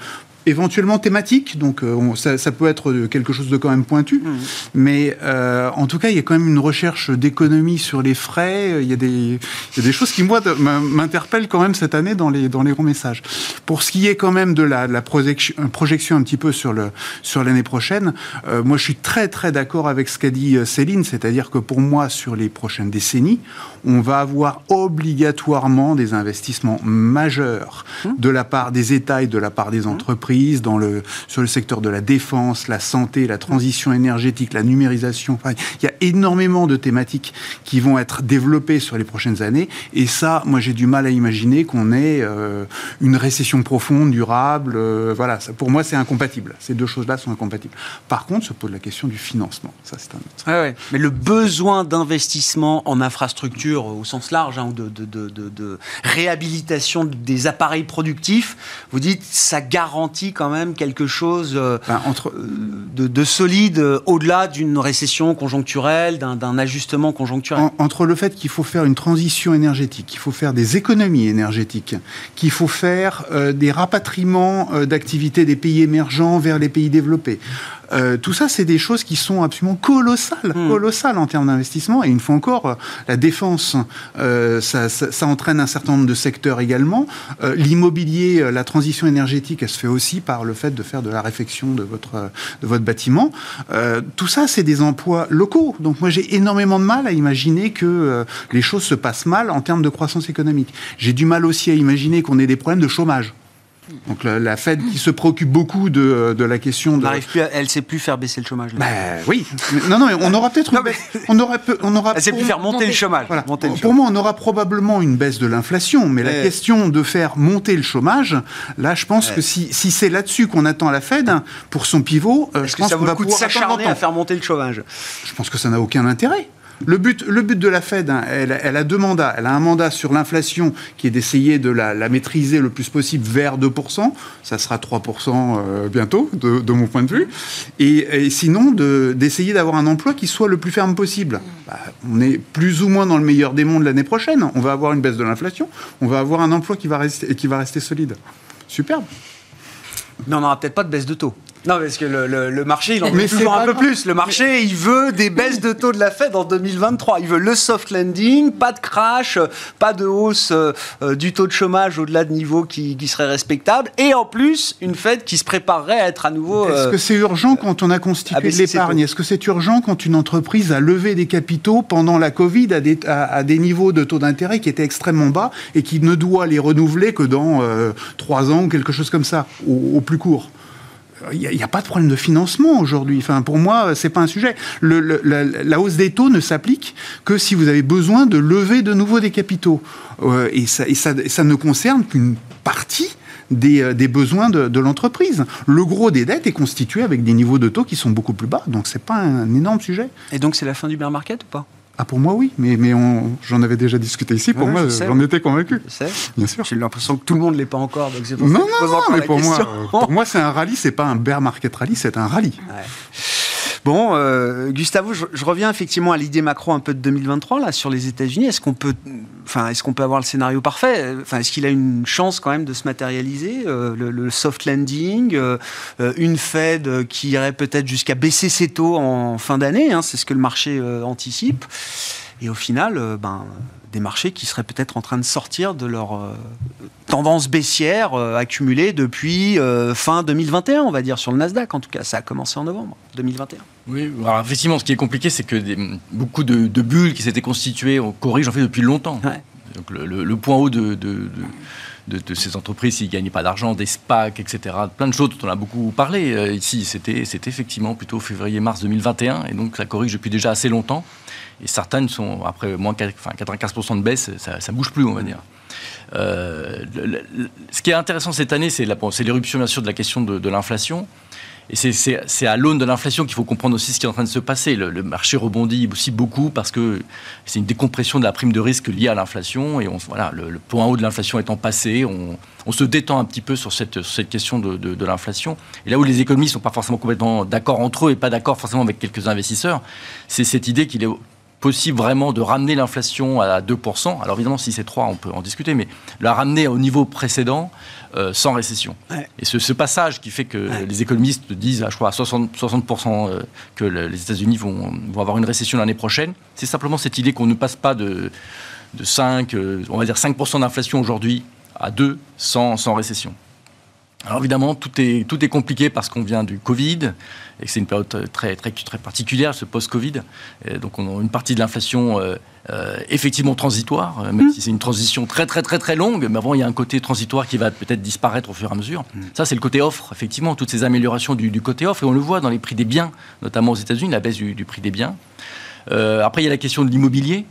[SPEAKER 5] éventuellement thématique, donc euh, ça, peut être quelque chose de quand même pointu, mmh. mais euh, en tout cas, il y a quand même une recherche d'économie sur les frais, il y, a des, des choses qui, moi, m'interpellent quand même cette année dans les, dans les grands messages. Pour ce qui est quand même de la, la projection, projection un petit peu sur l'année sur prochaine, euh, moi, je suis très, très d'accord avec ce qu'a dit Céline, c'est-à-dire que pour moi, sur les prochaines décennies, on va avoir obligatoirement des investissements majeurs mmh. de la part des États et de la part des mmh. entreprises dans le, sur le secteur de la défense, la santé, la transition énergétique, la numérisation. il y a énormément de thématiques qui vont être développées sur les prochaines années. Et ça, moi, j'ai du mal à imaginer qu'on ait euh, une récession profonde, durable. Euh, voilà, ça, pour moi, c'est incompatible. Ces deux choses-là sont incompatibles. Par contre, se pose la question du financement. Ça, c'est
[SPEAKER 1] un Mais le besoin d'investissement en infrastructure au sens large, hein, ou de, de, de, de réhabilitation des appareils productifs, vous dites, ça garantit quand même quelque chose euh, ben, entre, euh, de, solide euh, au-delà d'une récession conjoncturelle, d'un ajustement conjoncturel.
[SPEAKER 5] Entre le fait qu'il faut faire une transition énergétique, qu'il faut faire des économies énergétiques, qu'il faut faire des rapatriements d'activités des pays émergents vers les pays développés, euh, tout ça, c'est des choses qui sont absolument colossales, hmm. colossales en termes d'investissement. Et une fois encore, euh, la défense, euh, ça, entraîne un certain nombre de secteurs également. L'immobilier, la transition énergétique, elle se fait aussi par le fait de faire de la réfection de votre, de votre bâtiment. tout ça, c'est des emplois locaux. Donc moi, j'ai énormément de mal à imaginer que les choses se passent mal en termes de croissance économique. J'ai du mal aussi à imaginer qu'on ait des problèmes de chômage. Donc la, Fed qui se préoccupe beaucoup de, de la question de...
[SPEAKER 1] plus elle ne sait plus faire baisser le chômage.
[SPEAKER 5] Bah, oui. non, non, on aura peut-être... On aura, on aura,
[SPEAKER 1] elle sait plus faire monter le chômage.
[SPEAKER 5] pour moi, on aura probablement une baisse de l'inflation, mais la question de faire monter le chômage, là, je pense que si, si c'est là-dessus qu'on attend la Fed pour son pivot,
[SPEAKER 1] euh, je pense qu'on va pouvoir s'acharner à faire monter le chômage.
[SPEAKER 5] Je pense que ça n'a aucun intérêt. Le but, le but de la Fed, hein, elle, a deux mandats. Elle a un mandat sur l'inflation qui est d'essayer de la, maîtriser le plus possible vers 2%. Ça sera 3% euh, bientôt, de, mon point de vue. Et, sinon, d'essayer d'avoir un emploi qui soit le plus ferme possible. Bah, on est plus ou moins dans le meilleur des mondes l'année prochaine. On va avoir une baisse de l'inflation. On va avoir un emploi qui va rester, qui va rester solide. Superbe.
[SPEAKER 1] Mais on n'aura peut-être pas de baisse de taux. Non, parce que le, marché, il en veut toujours un peu plus. Le marché, il veut des baisses de taux de la Fed en 2023. Il veut le soft landing, pas de crash, pas de hausse euh, euh, du taux de chômage au-delà de niveaux qui, qui seraient respectables. Et en plus, une Fed qui se préparerait à être à nouveau.
[SPEAKER 5] Est-ce euh, que c'est urgent quand on a constitué l'épargne Est-ce que c'est urgent quand une entreprise a levé des capitaux pendant la Covid à des, à, des niveaux de taux d'intérêt qui étaient extrêmement bas et qui ne doit les renouveler que dans trois ans ou quelque chose comme ça, au plus court? Il n'y a, pas de problème de financement aujourd'hui. Enfin, pour moi, c'est pas un sujet. la, hausse des taux ne s'applique que si vous avez besoin de lever de nouveau des capitaux. Euh, et, ça, ne concerne qu'une partie des, euh, besoins de, l'entreprise. Le gros des dettes est constitué avec des niveaux de taux qui sont beaucoup plus bas, donc c'est pas un énorme sujet.
[SPEAKER 1] Et donc c'est la fin du bear market ou pas?
[SPEAKER 5] Ah, pour moi, oui, mais, mais j'en avais déjà discuté ici. Pour moi, j'en étais convaincu.
[SPEAKER 1] Je sais.
[SPEAKER 5] Bien sûr.
[SPEAKER 1] J'ai l'impression que tout le monde ne l'est pas encore. Donc
[SPEAKER 5] non, non, non, mais pour moi, pour moi, c'est un rallye, c'est pas un bear market rally, c'est un rallye.
[SPEAKER 1] Ouais. Bon, euh, Gustavo, je, reviens effectivement à l'idée macro un peu de 2023 là sur les États-Unis. Est-ce qu'on peut, enfin, est-ce qu'on peut avoir le scénario parfait? Enfin, est-ce qu'il a une chance quand même de se matérialiser euh, le, soft landing, euh, une Fed qui irait peut-être jusqu'à baisser ses taux en fin d'année, hein, c'est ce que le marché anticipe. Et au final, ben des marchés qui seraient peut-être en train de sortir de leur euh, tendance baissière euh, accumulée depuis euh, fin 2021, on va dire, sur le Nasdaq en tout cas. Ça a commencé en novembre 2021.
[SPEAKER 4] Oui, alors effectivement, ce qui est compliqué, c'est que beaucoup de, bulles qui s'étaient constituées, on corrige en fait depuis longtemps. Donc le, point haut de, de, ces entreprises s'ils ne gagnaient pas d'argent, des SPAC, etc. Plein de choses dont on a beaucoup parlé ici. C'était effectivement plutôt février-mars 2021, et donc ça corrige depuis déjà assez longtemps. Et certaines sont, après moins enfin, 95% de baisse, ça ne bouge plus, on va dire. Euh, ce qui est intéressant cette année, c'est l'éruption, bien sûr, de la question de, l'inflation. Et c'est à l'aune de l'inflation qu'il faut comprendre aussi ce qui est en train de se passer. Le, marché rebondit aussi beaucoup parce que c'est une décompression de la prime de risque liée à l'inflation. Et on, voilà, le, point haut de l'inflation étant passé, on, se détend un petit peu sur cette, question de, de l'inflation. Et là où les économistes ne sont pas forcément complètement d'accord entre eux et pas d'accord forcément avec quelques investisseurs, c'est cette idée qu'il est possible vraiment de ramener l'inflation à 2%. Alors évidemment, si c'est 3, on peut en discuter, mais la ramener au niveau précédent euh, sans récession. Et ce, passage qui fait que les économistes disent, je crois, à 60%, 60 euh, que les États-Unis vont, vont, avoir une récession l'année prochaine, c'est simplement cette idée qu'on ne passe pas de, de 5, euh, on va dire 5% d'inflation aujourd'hui à 2 sans, sans récession. Alors évidemment, tout est, tout est compliqué parce qu'on vient du Covid et que c'est une période très, très, très particulière, ce post-Covid. Donc on a une partie de l'inflation euh, euh, effectivement transitoire, euh, même mmh. si c'est une transition très très très très longue, mais avant il y a un côté transitoire qui va peut-être disparaître au fur et à mesure. Mmh. Ça c'est le côté offre, effectivement, toutes ces améliorations du, côté offre, et on le voit dans les prix des biens, notamment aux États-Unis, la baisse du, du prix des biens. après il y a la question de l'immobilier.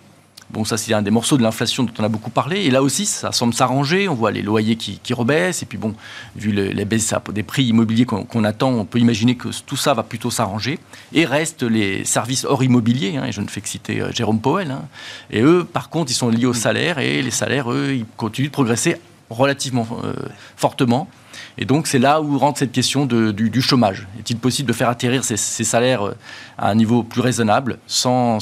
[SPEAKER 4] Bon, ça, c'est un des morceaux de l'inflation dont on a beaucoup parlé. Et là aussi, ça semble s'arranger. On voit les loyers qui, rebaissent. Et puis, bon, vu les baisses des prix immobiliers qu'on attend, on peut imaginer que tout ça va plutôt s'arranger. Et restent les services hors immobilier. Hein, et je ne fais que citer euh, Jérôme Powell. Hein. Et eux, par contre, ils sont liés au salaire. Et les salaires, eux, ils continuent de progresser relativement euh, fortement. Et donc, c'est là où rentre cette question du, chômage. Est-il possible de faire atterrir ces, salaires euh, à un niveau plus raisonnable sans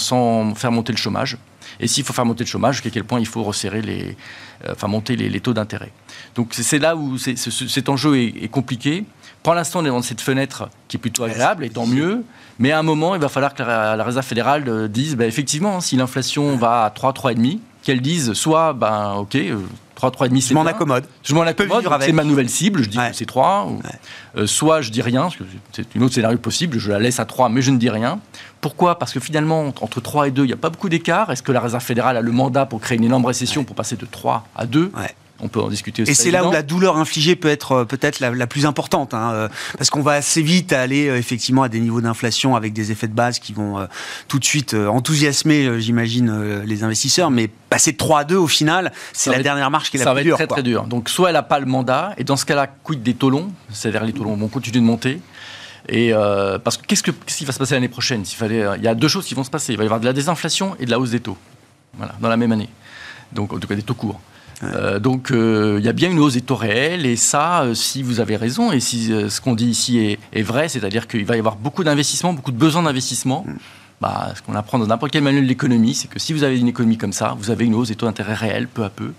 [SPEAKER 4] faire monter le chômage? Et s'il faut faire monter le chômage, jusqu'à quel point il faut resserrer les, euh, enfin monter les, taux d'intérêt. Donc c'est là où cet enjeu est, compliqué. Pour l'instant, on est dans cette fenêtre qui est plutôt agréable, et tant mieux. Mais à un moment, il va falloir que la, Réserve fédérale euh, dise, ben, effectivement, si l'inflation va à 3, 3,5, qu'elle dise soit, ben, ok, 3, 3,5, c'est
[SPEAKER 1] Je m'en accommode.
[SPEAKER 4] Je m'en accommode, c'est ma nouvelle cible, je dis que c'est 3. Euh, soit je dis rien, parce que c'est une autre scénario possible, je la laisse à 3, mais je ne dis rien. Pourquoi? Parce que finalement, entre 3 et 2, il n'y a pas beaucoup d'écart. Est-ce que la Réserve fédérale a le mandat pour créer une énorme récession pour passer de 3 à 2 on peut en discuter aussi.
[SPEAKER 1] Et c'est là où la douleur infligée peut être euh, peut-être la, plus importante, hein, euh, parce qu'on va assez vite aller euh, effectivement à des niveaux d'inflation avec des effets de base qui vont tout de suite enthousiasmer, j'imagine, les investisseurs, mais passer de 3 à 2 au final, c'est la dernière marche qui est la plus dure.
[SPEAKER 4] Ça va être très très dur. Donc soit elle n'a pas le mandat, et dans ce cas-là, quid des taux longs, c'est-à-dire les taux longs vont continuer de monter. Et parce que qu'est-ce, qui va se passer l'année prochaine? Fallait, il y a deux choses qui vont se passer. Il va y avoir de la désinflation et de la hausse des taux. Voilà, dans la même année. Donc, en tout cas, des taux courts. Euh, donc euh, il y a bien une hausse des taux réels et ça, euh, si vous avez raison et si ce qu'on dit ici est, vrai, c'est-à-dire qu'il va y avoir beaucoup d'investissements, beaucoup de besoins d'investissement. Mm. Bah, ce qu'on apprend dans n'importe quel manuel de l'économie, c'est que si vous avez une économie comme ça, vous avez une hausse des taux d'intérêt réels peu à peu.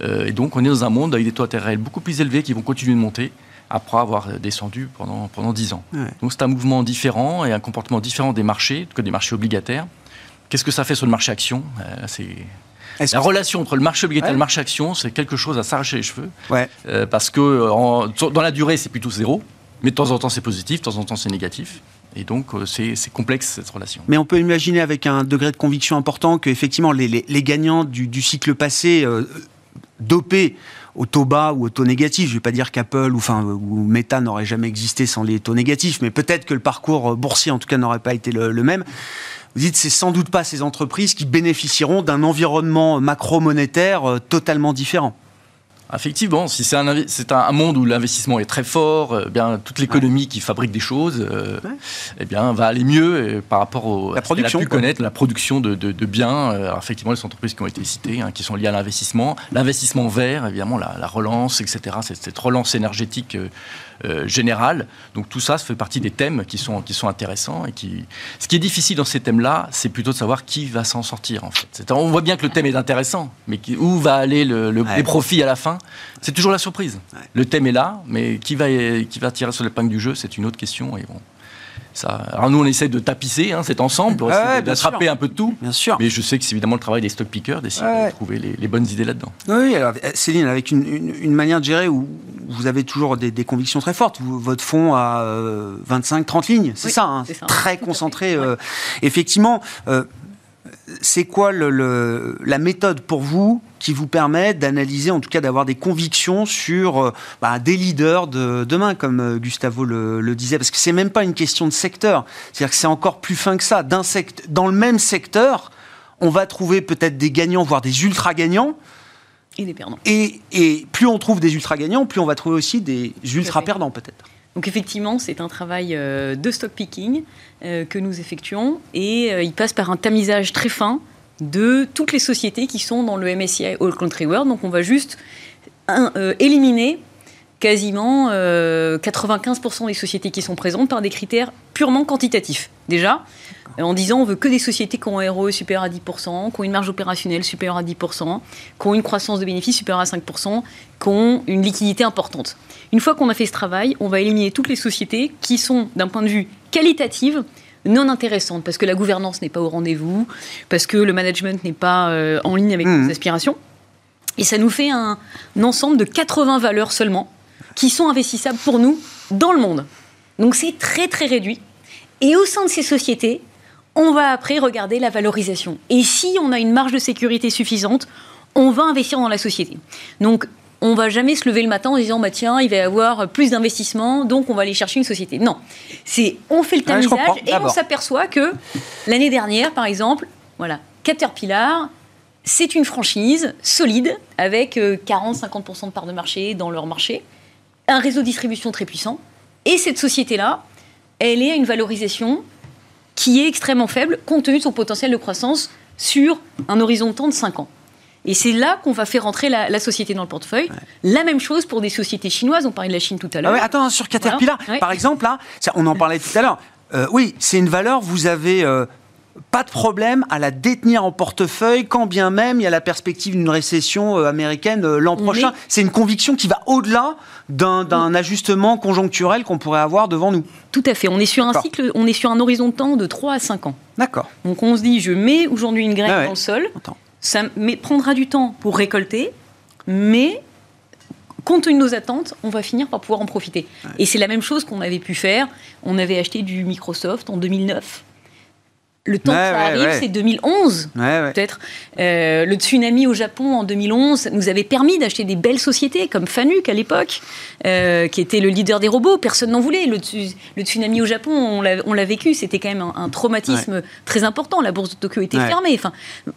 [SPEAKER 4] et donc on est dans un monde avec des taux d'intérêt réels beaucoup plus élevés qui vont continuer de monter après avoir descendu pendant, pendant 10 ans. Donc c'est un mouvement différent et un comportement différent des marchés, que des marchés obligataires. Qu'est-ce que ça fait sur le marché action? C'est la relation entre le marché obligataire et le marché action, c'est quelque chose à s'arracher les cheveux. Euh, parce que dans la durée, c'est plutôt zéro. Mais de temps en temps, c'est positif, de temps en temps, c'est négatif. Et donc, euh, c'est complexe cette relation.
[SPEAKER 1] Mais on peut imaginer avec un degré de conviction important qu'effectivement, les, les, gagnants du, cycle passé, euh, dopés au taux bas ou au taux négatif, je ne vais pas dire qu'Apple ou, enfin, ou Meta n'aurait jamais existé sans les taux négatifs, mais peut-être que le parcours boursier, en tout cas, n'aurait pas été le, le même. Vous dites, c'est sans doute pas ces entreprises qui bénéficieront d'un environnement macro-monétaire euh, totalement différent.
[SPEAKER 4] Effectivement, si c'est un, c'est un, monde où l'investissement est très fort, euh, bien toute l'économie qui fabrique des choses, euh, eh bien va aller mieux par rapport au
[SPEAKER 1] la production,
[SPEAKER 4] a pu connaître la production de, de, de biens. Alors, effectivement, les entreprises qui ont été citées, hein, qui sont liées à l'investissement, l'investissement vert, évidemment, la, la relance, etc. Cette, cette relance énergétique euh, générale. Donc tout ça, ça fait partie des thèmes qui sont, qui sont intéressants. Et qui... Ce qui est difficile dans ces thèmes-là, c'est plutôt de savoir qui va s'en sortir. En fait. On voit bien que le thème est intéressant, mais où va aller le, le,
[SPEAKER 1] Ouais.
[SPEAKER 4] les profits à la fin C'est toujours la surprise.
[SPEAKER 1] Ouais.
[SPEAKER 4] Le thème est là, mais qui va, qui va tirer sur l'épingle du jeu, c'est une autre question. Et bon, ça... Alors nous, on essaie de tapisser hein, cet ensemble, pour
[SPEAKER 1] Ouais,
[SPEAKER 4] essayer
[SPEAKER 1] ouais, bien
[SPEAKER 4] d'attraper un peu de tout.
[SPEAKER 1] Bien sûr.
[SPEAKER 4] Mais je sais que c'est évidemment le travail des stock pickers d'essayer
[SPEAKER 1] Ouais.
[SPEAKER 4] de trouver les, les bonnes idées là-dedans.
[SPEAKER 1] Oui, alors euh, Céline, avec une, une- une manière de gérer où vous avez toujours des, des convictions très fortes. Votre fonds a 25-30 lignes, c'est
[SPEAKER 3] Oui,
[SPEAKER 1] ça, hein,
[SPEAKER 3] c'est ça.
[SPEAKER 1] très concentré. euh, effectivement, euh, c'est quoi le- le- la méthode pour vous qui vous permet d'analyser, en tout cas d'avoir des convictions sur euh, bah, des leaders de demain, comme euh, Gustavo le, le disait? Parce que c'est même pas une question de secteur, c'est-à-dire que c'est encore plus fin que ça. Dans le même secteur, on va trouver peut-être des gagnants, voire des ultra gagnants.
[SPEAKER 3] Et des perdants.
[SPEAKER 1] Et, et plus on trouve des ultra gagnants, plus on va trouver aussi des ultra
[SPEAKER 3] fait.
[SPEAKER 1] perdants peut-être.
[SPEAKER 3] Donc effectivement, c'est un travail euh, de stock picking euh, que nous effectuons et euh, il passe par un tamisage très fin de toutes les sociétés qui sont dans le MSCI All Country World. Donc on va juste éliminer quasiment euh, 95% des sociétés qui sont présentes par des critères purement quantitatifs. Déjà, euh, en disant on veut que des sociétés qui ont un ROE supérieur à 10%, qui ont une marge opérationnelle supérieure à 10%, qui ont une croissance de bénéfices supérieure à 5%, qui ont une liquidité importante. Une fois qu'on a fait ce travail, on va éliminer toutes les sociétés qui sont, d'un point de vue qualitatif, non intéressantes, parce que la gouvernance n'est pas au rendez-vous, parce que le management n'est pas euh, en ligne avec
[SPEAKER 1] Mhm.
[SPEAKER 3] nos aspirations. Et ça nous fait un, un ensemble de 80 valeurs seulement qui sont investissables pour nous dans le monde. Donc c'est très très réduit. Et au sein de ces sociétés, on va après regarder la valorisation. Et si on a une marge de sécurité suffisante, on va investir dans la société. Donc on va jamais se lever le matin en disant bah tiens il va y avoir plus d'investissements donc on va aller chercher une société. Non, c'est on fait le tamisage et on s'aperçoit que l'année dernière par exemple, voilà Caterpillar c'est une franchise solide avec euh, 40-50% de part de marché dans leur marché, un réseau de distribution très puissant. Et cette société-là, elle est à une valorisation qui est extrêmement faible compte tenu de son potentiel de croissance sur un horizon de temps de 5 ans. Et c'est là qu'on va faire rentrer la, la société dans le portefeuille. La même chose pour des sociétés chinoises. On parlait de la Chine tout à
[SPEAKER 1] Ah
[SPEAKER 3] l'heure.
[SPEAKER 1] ouais, attends, sur Caterpillar,
[SPEAKER 3] Voilà. Ouais.
[SPEAKER 1] par exemple, là, ça, on en parlait tout à l'heure. Euh, oui, c'est une valeur, vous avez euh, pas de problème à la détenir en portefeuille, quand bien même il y a la perspective d'une récession euh, américaine l'an prochain.
[SPEAKER 3] est-
[SPEAKER 1] C'est une conviction qui va au-delà d'un ajustement conjoncturel qu'on pourrait avoir devant nous.
[SPEAKER 3] Tout à fait. On est sur un cycle, on est sur un horizon de temps de 3 à 5 ans.
[SPEAKER 1] D'accord.
[SPEAKER 3] Donc on se dit, je mets aujourd'hui une graine
[SPEAKER 1] Ah ouais.
[SPEAKER 3] dans le sol.
[SPEAKER 1] Attends.
[SPEAKER 3] Ça prendra du temps pour récolter, mais compte tenu de nos attentes, on va finir par pouvoir en profiter. Et c'est la même chose qu'on avait pu faire. On avait acheté du Microsoft en 2009. Le temps
[SPEAKER 1] Ouais,
[SPEAKER 3] que ça arrive,
[SPEAKER 1] ouais.
[SPEAKER 3] c'est 2011
[SPEAKER 1] Ouais, ouais.
[SPEAKER 3] peut-être. Euh, le tsunami au Japon en 2011 nous avait permis d'acheter des belles sociétés comme Fanuc à l'époque, euh, qui était le leader des robots. Personne n'en voulait. Le, tsu- le tsunami au Japon, on l'a vécu. C'était quand même un, un traumatisme très important. La bourse de Tokyo était fermée. Enfin,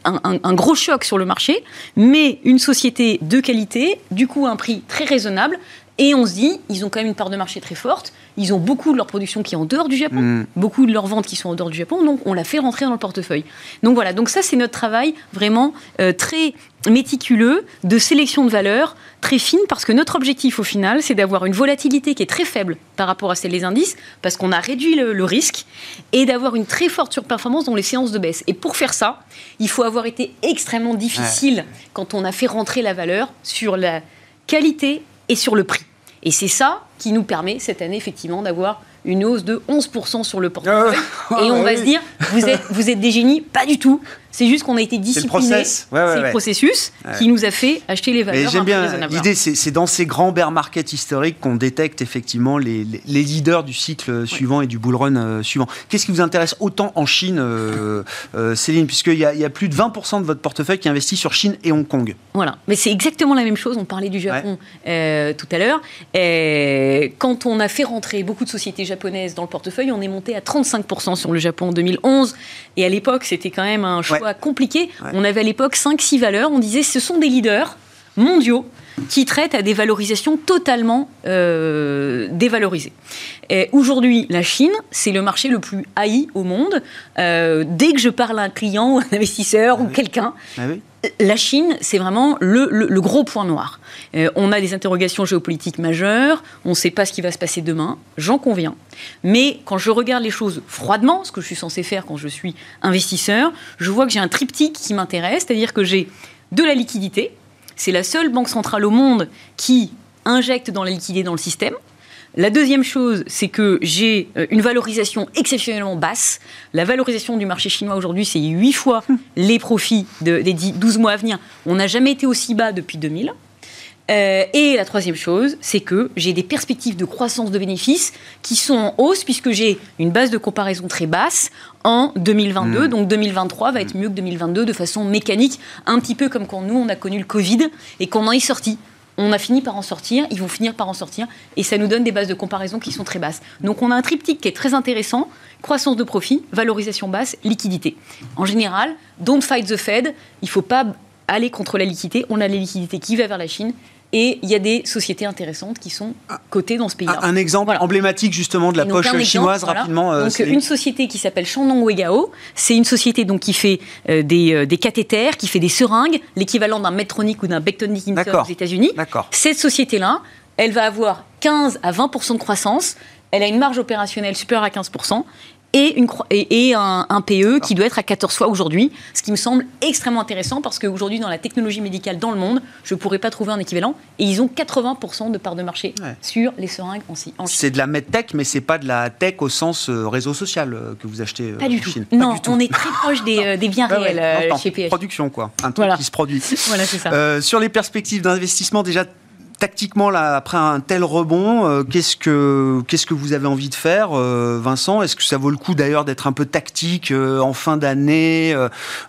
[SPEAKER 3] un, un- un gros choc sur le marché. Mais une société de qualité, du coup, à un prix très raisonnable. Et on se dit, ils ont quand même une part de marché très forte. Ils ont beaucoup de leur production qui est en dehors du Japon,
[SPEAKER 1] Mm.
[SPEAKER 3] beaucoup de leurs ventes qui sont en dehors du Japon. Donc, on l'a fait rentrer dans le portefeuille. Donc voilà. Donc ça, c'est notre travail vraiment euh, très méticuleux de sélection de valeurs, très fine, parce que notre objectif au final, c'est d'avoir une volatilité qui est très faible par rapport à celle des indices, parce qu'on a réduit le, le risque, et d'avoir une très forte surperformance dans les séances de baisse. Et pour faire ça, il faut avoir été extrêmement difficile quand on a fait rentrer la valeur sur la qualité et sur le prix. Et c'est ça qui nous permet cette année effectivement d'avoir une hausse de 11% sur le portefeuille.
[SPEAKER 1] Ah,
[SPEAKER 3] et on va
[SPEAKER 1] oui.
[SPEAKER 3] se dire, vous êtes, vous êtes des génies Pas du tout. C'est juste qu'on a été disciplinés.
[SPEAKER 1] process. Ouais, ouais,
[SPEAKER 3] c'est le processus qui nous a fait acheter les valeurs.
[SPEAKER 1] j'aime bien l'idée, c'est dans ces grands bear markets historiques qu'on détecte effectivement les, les- les leaders du cycle suivant et du bull run euh, suivant. Qu'est-ce qui vous intéresse autant en Chine, euh, euh, Céline, puisqu'il y, y a plus de 20% de votre portefeuille qui investit sur Chine et Hong Kong.
[SPEAKER 3] Voilà, mais c'est exactement la même chose. On parlait du Japon tout à l'heure. Quand on a fait rentrer beaucoup de sociétés japonaises dans le portefeuille, on est monté à 35% sur le Japon en 2011. Et à l'époque, c'était quand même un choix Compliqué. On avait à l'époque 5-6 valeurs. On disait ce sont des leaders. mondiaux qui traitent à des valorisations totalement euh, dévalorisées. Aujourd'hui, la Chine, c'est le marché le plus haï au monde. Euh, dès que je parle à un client ou un investisseur
[SPEAKER 1] ah
[SPEAKER 3] ou quelqu'un,
[SPEAKER 1] ah oui.
[SPEAKER 3] La Chine, c'est vraiment le, gros point noir. Euh, on a des interrogations géopolitiques majeures, on ne sait pas ce qui va se passer demain, j'en conviens. Mais quand je regarde les choses froidement, ce que je suis censé faire quand je suis investisseur, je vois que j'ai un triptyque qui m'intéresse, c'est-à-dire que j'ai de la liquidité, c'est la seule banque centrale au monde qui injecte dans la liquidité dans le système. La deuxième chose, c'est que j'ai euh, une valorisation exceptionnellement basse. La valorisation du marché chinois aujourd'hui, c'est 8 fois les profits de, des 12 mois à venir. On n'a jamais été aussi bas depuis 2000. Euh, et la troisième chose, c'est que j'ai des perspectives de croissance de bénéfices qui sont en hausse puisque j'ai une base de comparaison très basse en 2022. Mmh. Donc 2023 va être mieux que 2022 de façon mécanique, un petit peu comme quand nous, on a connu le Covid et qu'on en est sorti. On a fini par en sortir, ils vont finir par en sortir, et ça nous donne des bases de comparaison qui sont très basses. Donc on a un triptyque qui est très intéressant, croissance de profit, valorisation basse, liquidité. En général, don't fight the Fed, il ne faut pas aller contre la liquidité, on a la liquidité qui va vers la Chine, et il y a des sociétés intéressantes qui sont cotées dans ce pays-là.
[SPEAKER 1] Un, exemple voilà. emblématique justement de la poche exemple, chinoise voilà. rapidement.
[SPEAKER 3] Euh, donc une société qui s'appelle Shandong Weigao, c'est une société donc qui fait euh, des, euh, des, cathéters, qui fait des seringues, l'équivalent d'un Medtronic ou d'un Becton Dickinson aux États-Unis. Cette société-là, elle va avoir 15 à 20% de croissance. Elle a une marge opérationnelle supérieure à 15 et, une, et, et un, un, PE qui doit être à 14 fois aujourd'hui, ce qui me semble extrêmement intéressant parce qu'aujourd'hui, dans la technologie médicale dans le monde, je ne pourrais pas trouver un équivalent. Et ils ont 80% de part de marché ouais. sur les seringues en, en Chine.
[SPEAKER 1] C'est de la medtech, mais c'est pas de la tech au sens euh, réseau social euh, que vous achetez
[SPEAKER 3] pas
[SPEAKER 1] euh,
[SPEAKER 3] du
[SPEAKER 1] en
[SPEAKER 3] tout.
[SPEAKER 1] Chine.
[SPEAKER 3] Non,
[SPEAKER 1] pas du tout.
[SPEAKER 3] on est très proche des, euh, des biens réels
[SPEAKER 1] ouais,
[SPEAKER 3] chez PH.
[SPEAKER 1] Production, quoi. Un truc
[SPEAKER 3] voilà.
[SPEAKER 1] qui se produit.
[SPEAKER 3] voilà, c'est ça.
[SPEAKER 1] Euh, sur les perspectives d'investissement, déjà, tactiquement, là, après un tel rebond, euh, qu'est-ce que vous avez envie de faire, euh, Vincent? Est-ce que ça vaut le coup d'ailleurs d'être un peu tactique euh, en fin d'année,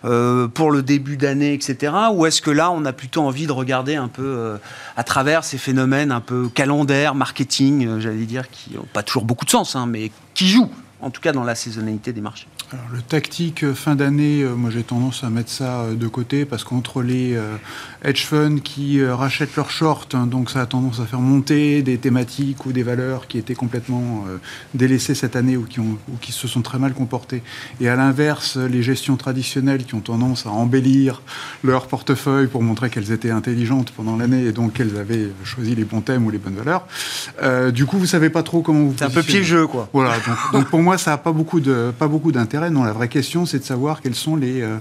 [SPEAKER 1] pour le début d'année, etc. Ou est-ce que là, on a plutôt envie de regarder un peu à travers ces phénomènes un peu calendaire, marketing, j'allais dire, qui n'ont pas toujours beaucoup de sens, hein, mais qui jouent en tout cas dans la saisonnalité des marchés?
[SPEAKER 5] Alors, le tactique euh, fin d'année, euh, moi j'ai tendance à mettre ça euh, de côté parce qu'entre les euh, hedge funds qui euh, rachètent leurs shorts, hein, donc ça a tendance à faire monter des thématiques ou des valeurs qui étaient complètement euh, délaissées cette année ou qui, ont, ou qui se sont très mal comportées. Et à l'inverse, les gestions traditionnelles qui ont tendance à embellir leur portefeuille pour montrer qu'elles étaient intelligentes pendant l'année et donc qu'elles avaient choisi les bons thèmes ou les bonnes valeurs. du coup, vous savez pas trop comment vous.
[SPEAKER 1] C'est un peu piégeux, quoi.
[SPEAKER 5] Voilà. Donc, donc pour moi, ça n'a pas beaucoup de pas beaucoup d'intérêt. Non, la vraie question, c'est de savoir quels sont les euh,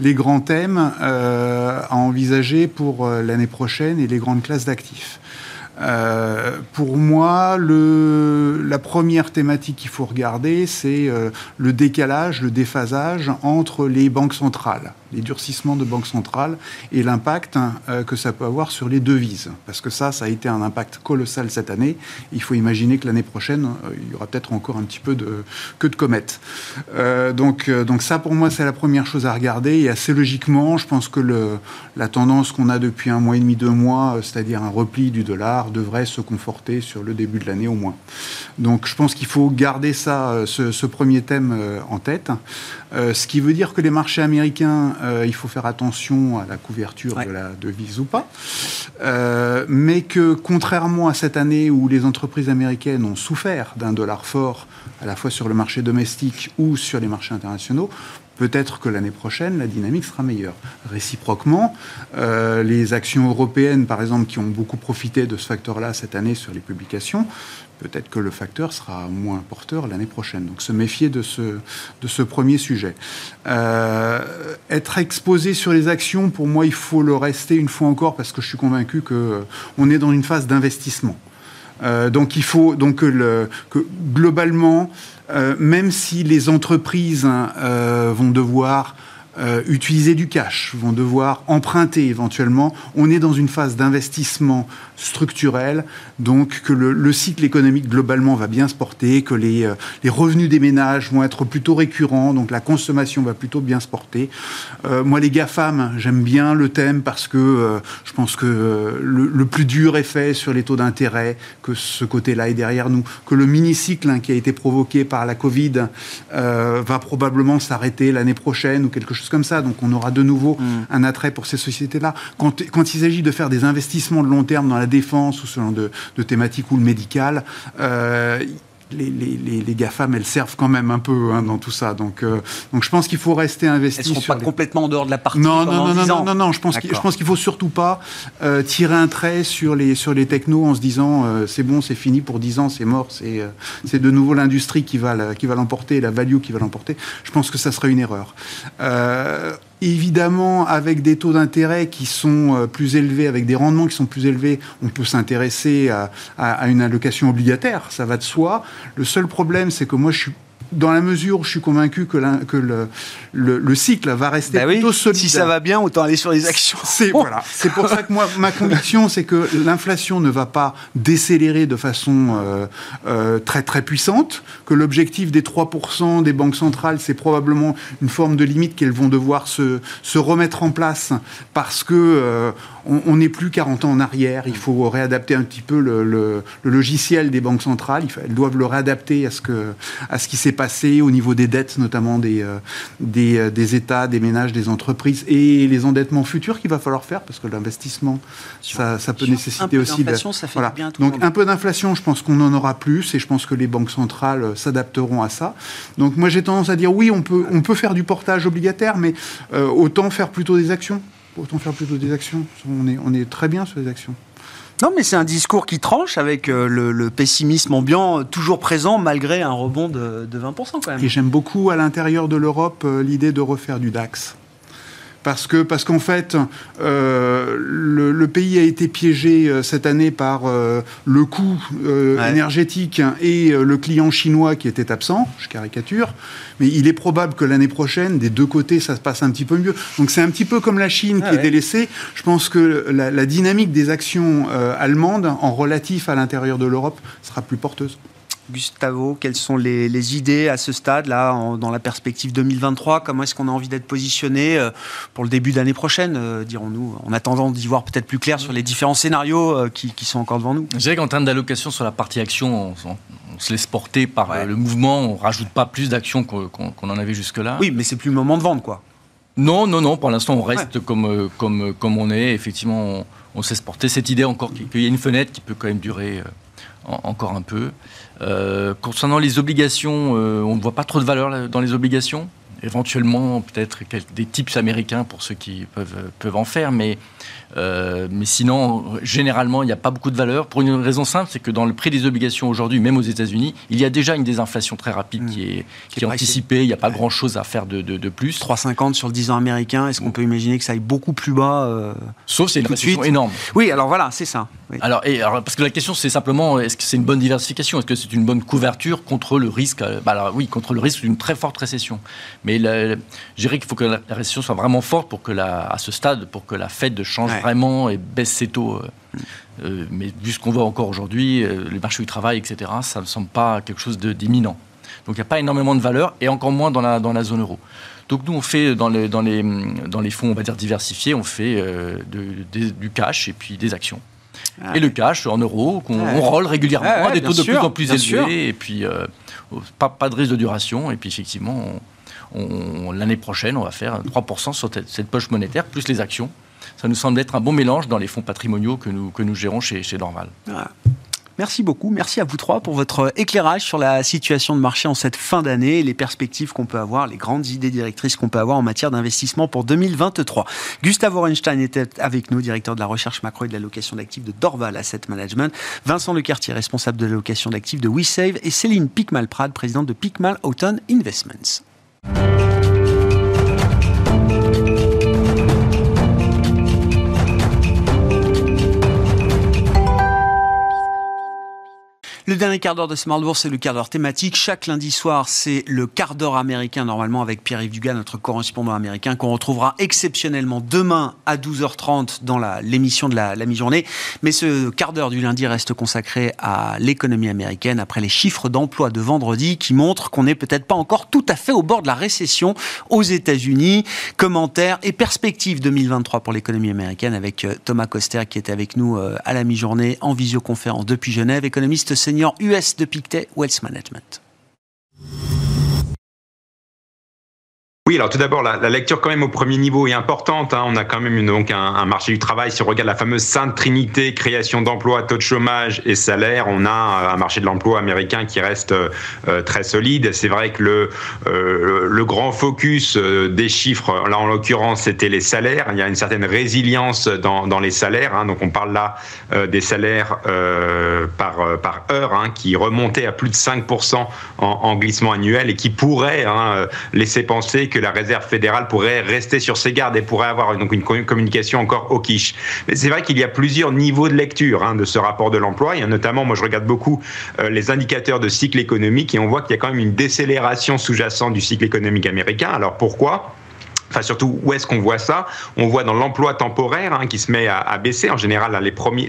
[SPEAKER 5] les grands thèmes euh, à envisager pour euh, l'année prochaine et les grandes classes d'actifs. Pour moi, le, la première thématique qu'il faut regarder, c'est le décalage, le déphasage entre les banques centrales, les durcissements de banques centrales et l'impact hein, euh, que ça peut avoir sur les devises. Parce que ça, ça a été un impact colossal cette année. Il faut imaginer que l'année prochaine, euh, il y aura peut-être encore un petit peu de que de comètes. Euh, donc, donc ça, pour moi, c'est la première chose à regarder. Et assez logiquement, je pense que la tendance qu'on a depuis un mois et demi, deux mois, c'est-à-dire un repli du dollar, devrait se conforter sur le début de l'année au moins. Donc je pense qu'il faut garder ça, ce premier thème en tête. Euh, ce qui veut dire que les marchés américains, euh, il faut faire attention à la couverture ouais. de la devise ou pas. Euh, mais que contrairement à cette année où les entreprises américaines ont souffert d'un dollar fort, à la fois sur le marché domestique ou sur les marchés internationaux, peut-être que l'année prochaine, la dynamique sera meilleure. Réciproquement, euh, les actions européennes, par exemple, qui ont beaucoup profité de ce facteur-là cette année sur les publications, peut-être que le facteur sera moins porteur l'année prochaine. Donc se méfier de ce, de ce premier sujet. Euh, être exposé sur les actions, pour moi, il faut le rester une fois encore parce que je suis convaincu qu'on est dans une phase d'investissement. Euh, donc il faut donc que, le, que globalement, euh, même si les entreprises hein, euh, vont devoir euh, utiliser du cash, vont devoir emprunter éventuellement. On est dans une phase d'investissement structurel, donc que le, le, cycle économique globalement va bien se porter, que les, euh, les, revenus des ménages vont être plutôt récurrents, donc la consommation va plutôt bien se porter. Euh, moi, les GAFAM, j'aime bien le thème parce que je pense que le, le, plus dur est fait sur les taux d'intérêt, que ce côté-là est derrière nous, que le mini-cycle hein, qui a été provoqué par la Covid va probablement s'arrêter l'année prochaine ou quelque chose choses comme ça. Donc on aura de nouveau
[SPEAKER 1] Mm.
[SPEAKER 5] un attrait pour ces sociétés-là. Quand, quand il s'agit de faire des investissements de long terme dans la défense ou ce genre de, de thématiques ou le médical, euh, les, les, les, les GAFAM, elles servent quand même un peu hein, dans tout ça. Donc, euh, donc je pense qu'il faut rester investi
[SPEAKER 1] Elles ne seront pas complètement en dehors de la partie
[SPEAKER 5] non,
[SPEAKER 1] pendant
[SPEAKER 5] non, non,
[SPEAKER 1] 10
[SPEAKER 5] non,
[SPEAKER 1] ans.
[SPEAKER 5] non, non, je pense qu'il
[SPEAKER 1] D'accord.
[SPEAKER 5] je pense qu'il faut surtout pas euh, tirer un trait sur les, sur les technos en se disant euh, c'est bon, c'est fini pour 10 ans, c'est mort, c'est de nouveau l'industrie qui va la- qui va l'emporter, la value qui va l'emporter. Je pense que ça serait une erreur. Évidemment, avec des taux d'intérêt qui sont euh, plus élevés, avec des rendements qui sont plus élevés, on peut s'intéresser à une allocation obligataire, ça va de soi. Le seul problème, c'est que moi, je suis dans la mesure où je suis convaincu que, le, le- le cycle va rester
[SPEAKER 1] Bah oui,
[SPEAKER 5] plutôt solide.
[SPEAKER 1] si ça va bien, autant aller sur les actions.
[SPEAKER 5] C'est voilà. C'est pour ça que moi, ma conviction, c'est que l'inflation ne va pas décélérer de façon euh, euh, très très puissante. Que l'objectif des 3% des banques centrales, c'est probablement une forme de limite qu'elles vont devoir se, se remettre en place parce que euh, on n'est plus 40 ans en arrière. Il faut réadapter un petit peu le, logiciel des banques centrales. Elles doivent le réadapter à ce que à ce qui s'est passé au niveau des dettes, notamment des euh, des, euh, des États, des ménages, des entreprises et les endettements futurs qu'il va falloir faire parce que l'investissement, ça, ça peut.
[SPEAKER 1] Un
[SPEAKER 5] nécessiter
[SPEAKER 1] peu
[SPEAKER 5] aussi. de-
[SPEAKER 1] d'inflation, ça fait
[SPEAKER 5] voilà.
[SPEAKER 1] bien tout
[SPEAKER 5] Donc un peu d'inflation, je pense qu'on en aura plus et je pense que les banques centrales euh, s'adapteront à ça. Donc moi j'ai tendance à dire oui, on peut on peut faire du portage obligataire, mais euh, autant faire plutôt des actions. Autant faire plutôt des actions. On est, on est très bien sur les actions.
[SPEAKER 1] Non, mais c'est un discours qui tranche avec euh, le, pessimisme ambiant toujours présent malgré un rebond de, de 20% quand même.
[SPEAKER 5] Et j'aime beaucoup à l'intérieur de l'Europe euh, l'idée de refaire du DAX. Parce que parce qu'en fait, euh, le, le pays a été piégé euh, cette année par euh, le coût euh,
[SPEAKER 1] Ouais.
[SPEAKER 5] énergétique et euh, le client chinois qui était absent. Je caricature, mais il est probable que l'année prochaine, des deux côtés, ça se passe un petit peu mieux. Donc c'est un petit peu comme la Chine
[SPEAKER 1] Ah
[SPEAKER 5] qui
[SPEAKER 1] ouais.
[SPEAKER 5] est délaissée. Je pense que la, la dynamique des actions euh, allemandes en relatif à l'intérieur de l'Europe sera plus porteuse.
[SPEAKER 1] Gustavo, quelles sont les, les idées à ce stade, là, en- dans la perspective 2023 Comment est-ce qu'on a envie d'être positionné euh, pour le début d'année prochaine, euh, dirons-nous, en attendant d'y voir peut-être plus clair sur les différents scénarios euh, qui, qui sont encore devant nous?
[SPEAKER 4] Je dirais qu'en termes d'allocation sur la partie action, on, on- on se laisse porter par
[SPEAKER 1] Ouais.
[SPEAKER 4] le mouvement, on rajoute pas plus d'actions qu'on en avait jusque-là.
[SPEAKER 1] Oui, mais c'est plus le moment de vendre, quoi.
[SPEAKER 4] Non, non, non, pour l'instant on reste comme, comme, comme on est. Effectivement, on, on se laisse porter. Cette idée encore qu'il y a une fenêtre qui peut quand même durer en- encore un peu. Euh, concernant les obligations, euh, on ne voit pas trop de valeur dans les obligations. Éventuellement, peut-être des tips américains pour ceux qui peuvent, euh, peuvent en faire, mais, euh, mais sinon, généralement, il n'y a pas beaucoup de valeur. Pour une raison simple, c'est que dans le prix des obligations aujourd'hui, même aux États-Unis, il y a déjà une désinflation très rapide
[SPEAKER 1] Mmh.
[SPEAKER 4] qui est,
[SPEAKER 1] Qui est
[SPEAKER 4] qui est
[SPEAKER 1] pricée.
[SPEAKER 4] anticipée. Il n'y a pas
[SPEAKER 1] Ouais.
[SPEAKER 4] grand-chose à faire de, de- de plus.
[SPEAKER 1] 3,50 sur le 10 ans américain, est-ce qu'on peut imaginer que ça aille beaucoup plus bas euh
[SPEAKER 4] Sauf c'est une récession énorme.
[SPEAKER 1] Oui, alors voilà, c'est ça. Oui.
[SPEAKER 4] Alors, et, alors, parce que la question, c'est simplement, est-ce que c'est une bonne diversification? Est-ce que c'est une bonne couverture contre le risque euh, bah alors, Oui, contre le risque d'une très forte récession? Mais je dirais qu'il faut que la, la récession soit vraiment forte pour que la, à ce stade, pour que la Fed change
[SPEAKER 1] Ouais.
[SPEAKER 4] Vraiment et baisse ses taux. euh, euh, mais vu ce qu'on voit encore aujourd'hui, euh, les marchés du travail, etc., ça ne semble pas quelque chose d'imminent. Donc il n'y a pas énormément de valeur et encore moins dans la, dans la zone euro. Donc nous, on fait dans les, dans les, dans les fonds, on va dire diversifiés, on fait euh, de- du cash et puis des actions.
[SPEAKER 1] Ah.
[SPEAKER 4] Et le cash en euros, qu'on
[SPEAKER 1] Ouais.
[SPEAKER 4] roll régulièrement
[SPEAKER 1] Ouais, ouais,
[SPEAKER 4] à des taux de
[SPEAKER 1] sûr,
[SPEAKER 4] plus en plus élevés.
[SPEAKER 1] sûr.
[SPEAKER 4] Et puis, pas, pas de risque de duration. Et puis, effectivement, l'année prochaine, on va faire 3% sur cette poche monétaire, plus les actions. Ça nous semble être un bon mélange dans les fonds patrimoniaux que nous, que nous gérons chez, chez Dorval.
[SPEAKER 1] Merci beaucoup. Merci à vous trois pour votre éclairage sur la situation de marché en cette fin d'année, les perspectives qu'on peut avoir, les grandes idées directrices qu'on peut avoir en matière d'investissement pour 2023. Gustave Orenstein était avec nous, directeur de la recherche macro et de l'allocation d'actifs de Dorval Asset Management. Vincent Lecartier, responsable de l'allocation d'actifs de WeSave. Et Céline Picmal-Prade, présidente de Picmal Autumn Investments. Le dernier quart d'heure de Smart Bourse, c'est le quart d'heure thématique. Chaque lundi soir, c'est le quart d'heure américain, normalement avec Pierre-Yves Dugas, notre correspondant américain, qu'on retrouvera exceptionnellement demain à 12h30 dans l'émission de la, la mi-journée. Mais ce quart d'heure du lundi reste consacré à l'économie américaine après les chiffres d'emploi de vendredi qui montrent qu'on n'est peut-être pas encore tout à fait au bord de la récession aux États-Unis. Commentaires et perspectives 2023 pour l'économie américaine avec euh, Thomas Coster qui était avec nous euh, à la mi-journée en visioconférence depuis Genève, économiste senior US de Pictet Wealth Management.
[SPEAKER 6] Oui, alors tout d'abord, la, la, lecture quand même au premier niveau est importante. Hein. On a quand même une, donc un, un, marché du travail. Si on regarde la fameuse sainte trinité, création d'emplois, taux de chômage et salaire, on a un marché de l'emploi américain qui reste euh, très solide. C'est vrai que le, euh, le grand focus euh, des chiffres, là en l'occurrence, c'était les salaires. Il y a une certaine résilience dans, dans les salaires. Hein. Donc on parle là euh, des salaires euh, par, par heure hein, qui remontaient à plus de 5% en, en, glissement annuel et qui pourraient hein, laisser penser que la réserve fédérale pourrait rester sur ses gardes et pourrait avoir donc une communication encore au quiche. Mais c'est vrai qu'il y a plusieurs niveaux de lecture hein, de ce rapport de l'emploi. Il y a notamment, moi je regarde beaucoup euh, les indicateurs de cycle économique et on voit qu'il y a quand même une décélération sous-jacente du cycle économique américain. Alors pourquoi? Enfin, surtout, où est-ce qu'on voit ça? On voit dans l'emploi temporaire hein, qui se met à, baisser. En général, les, premiers,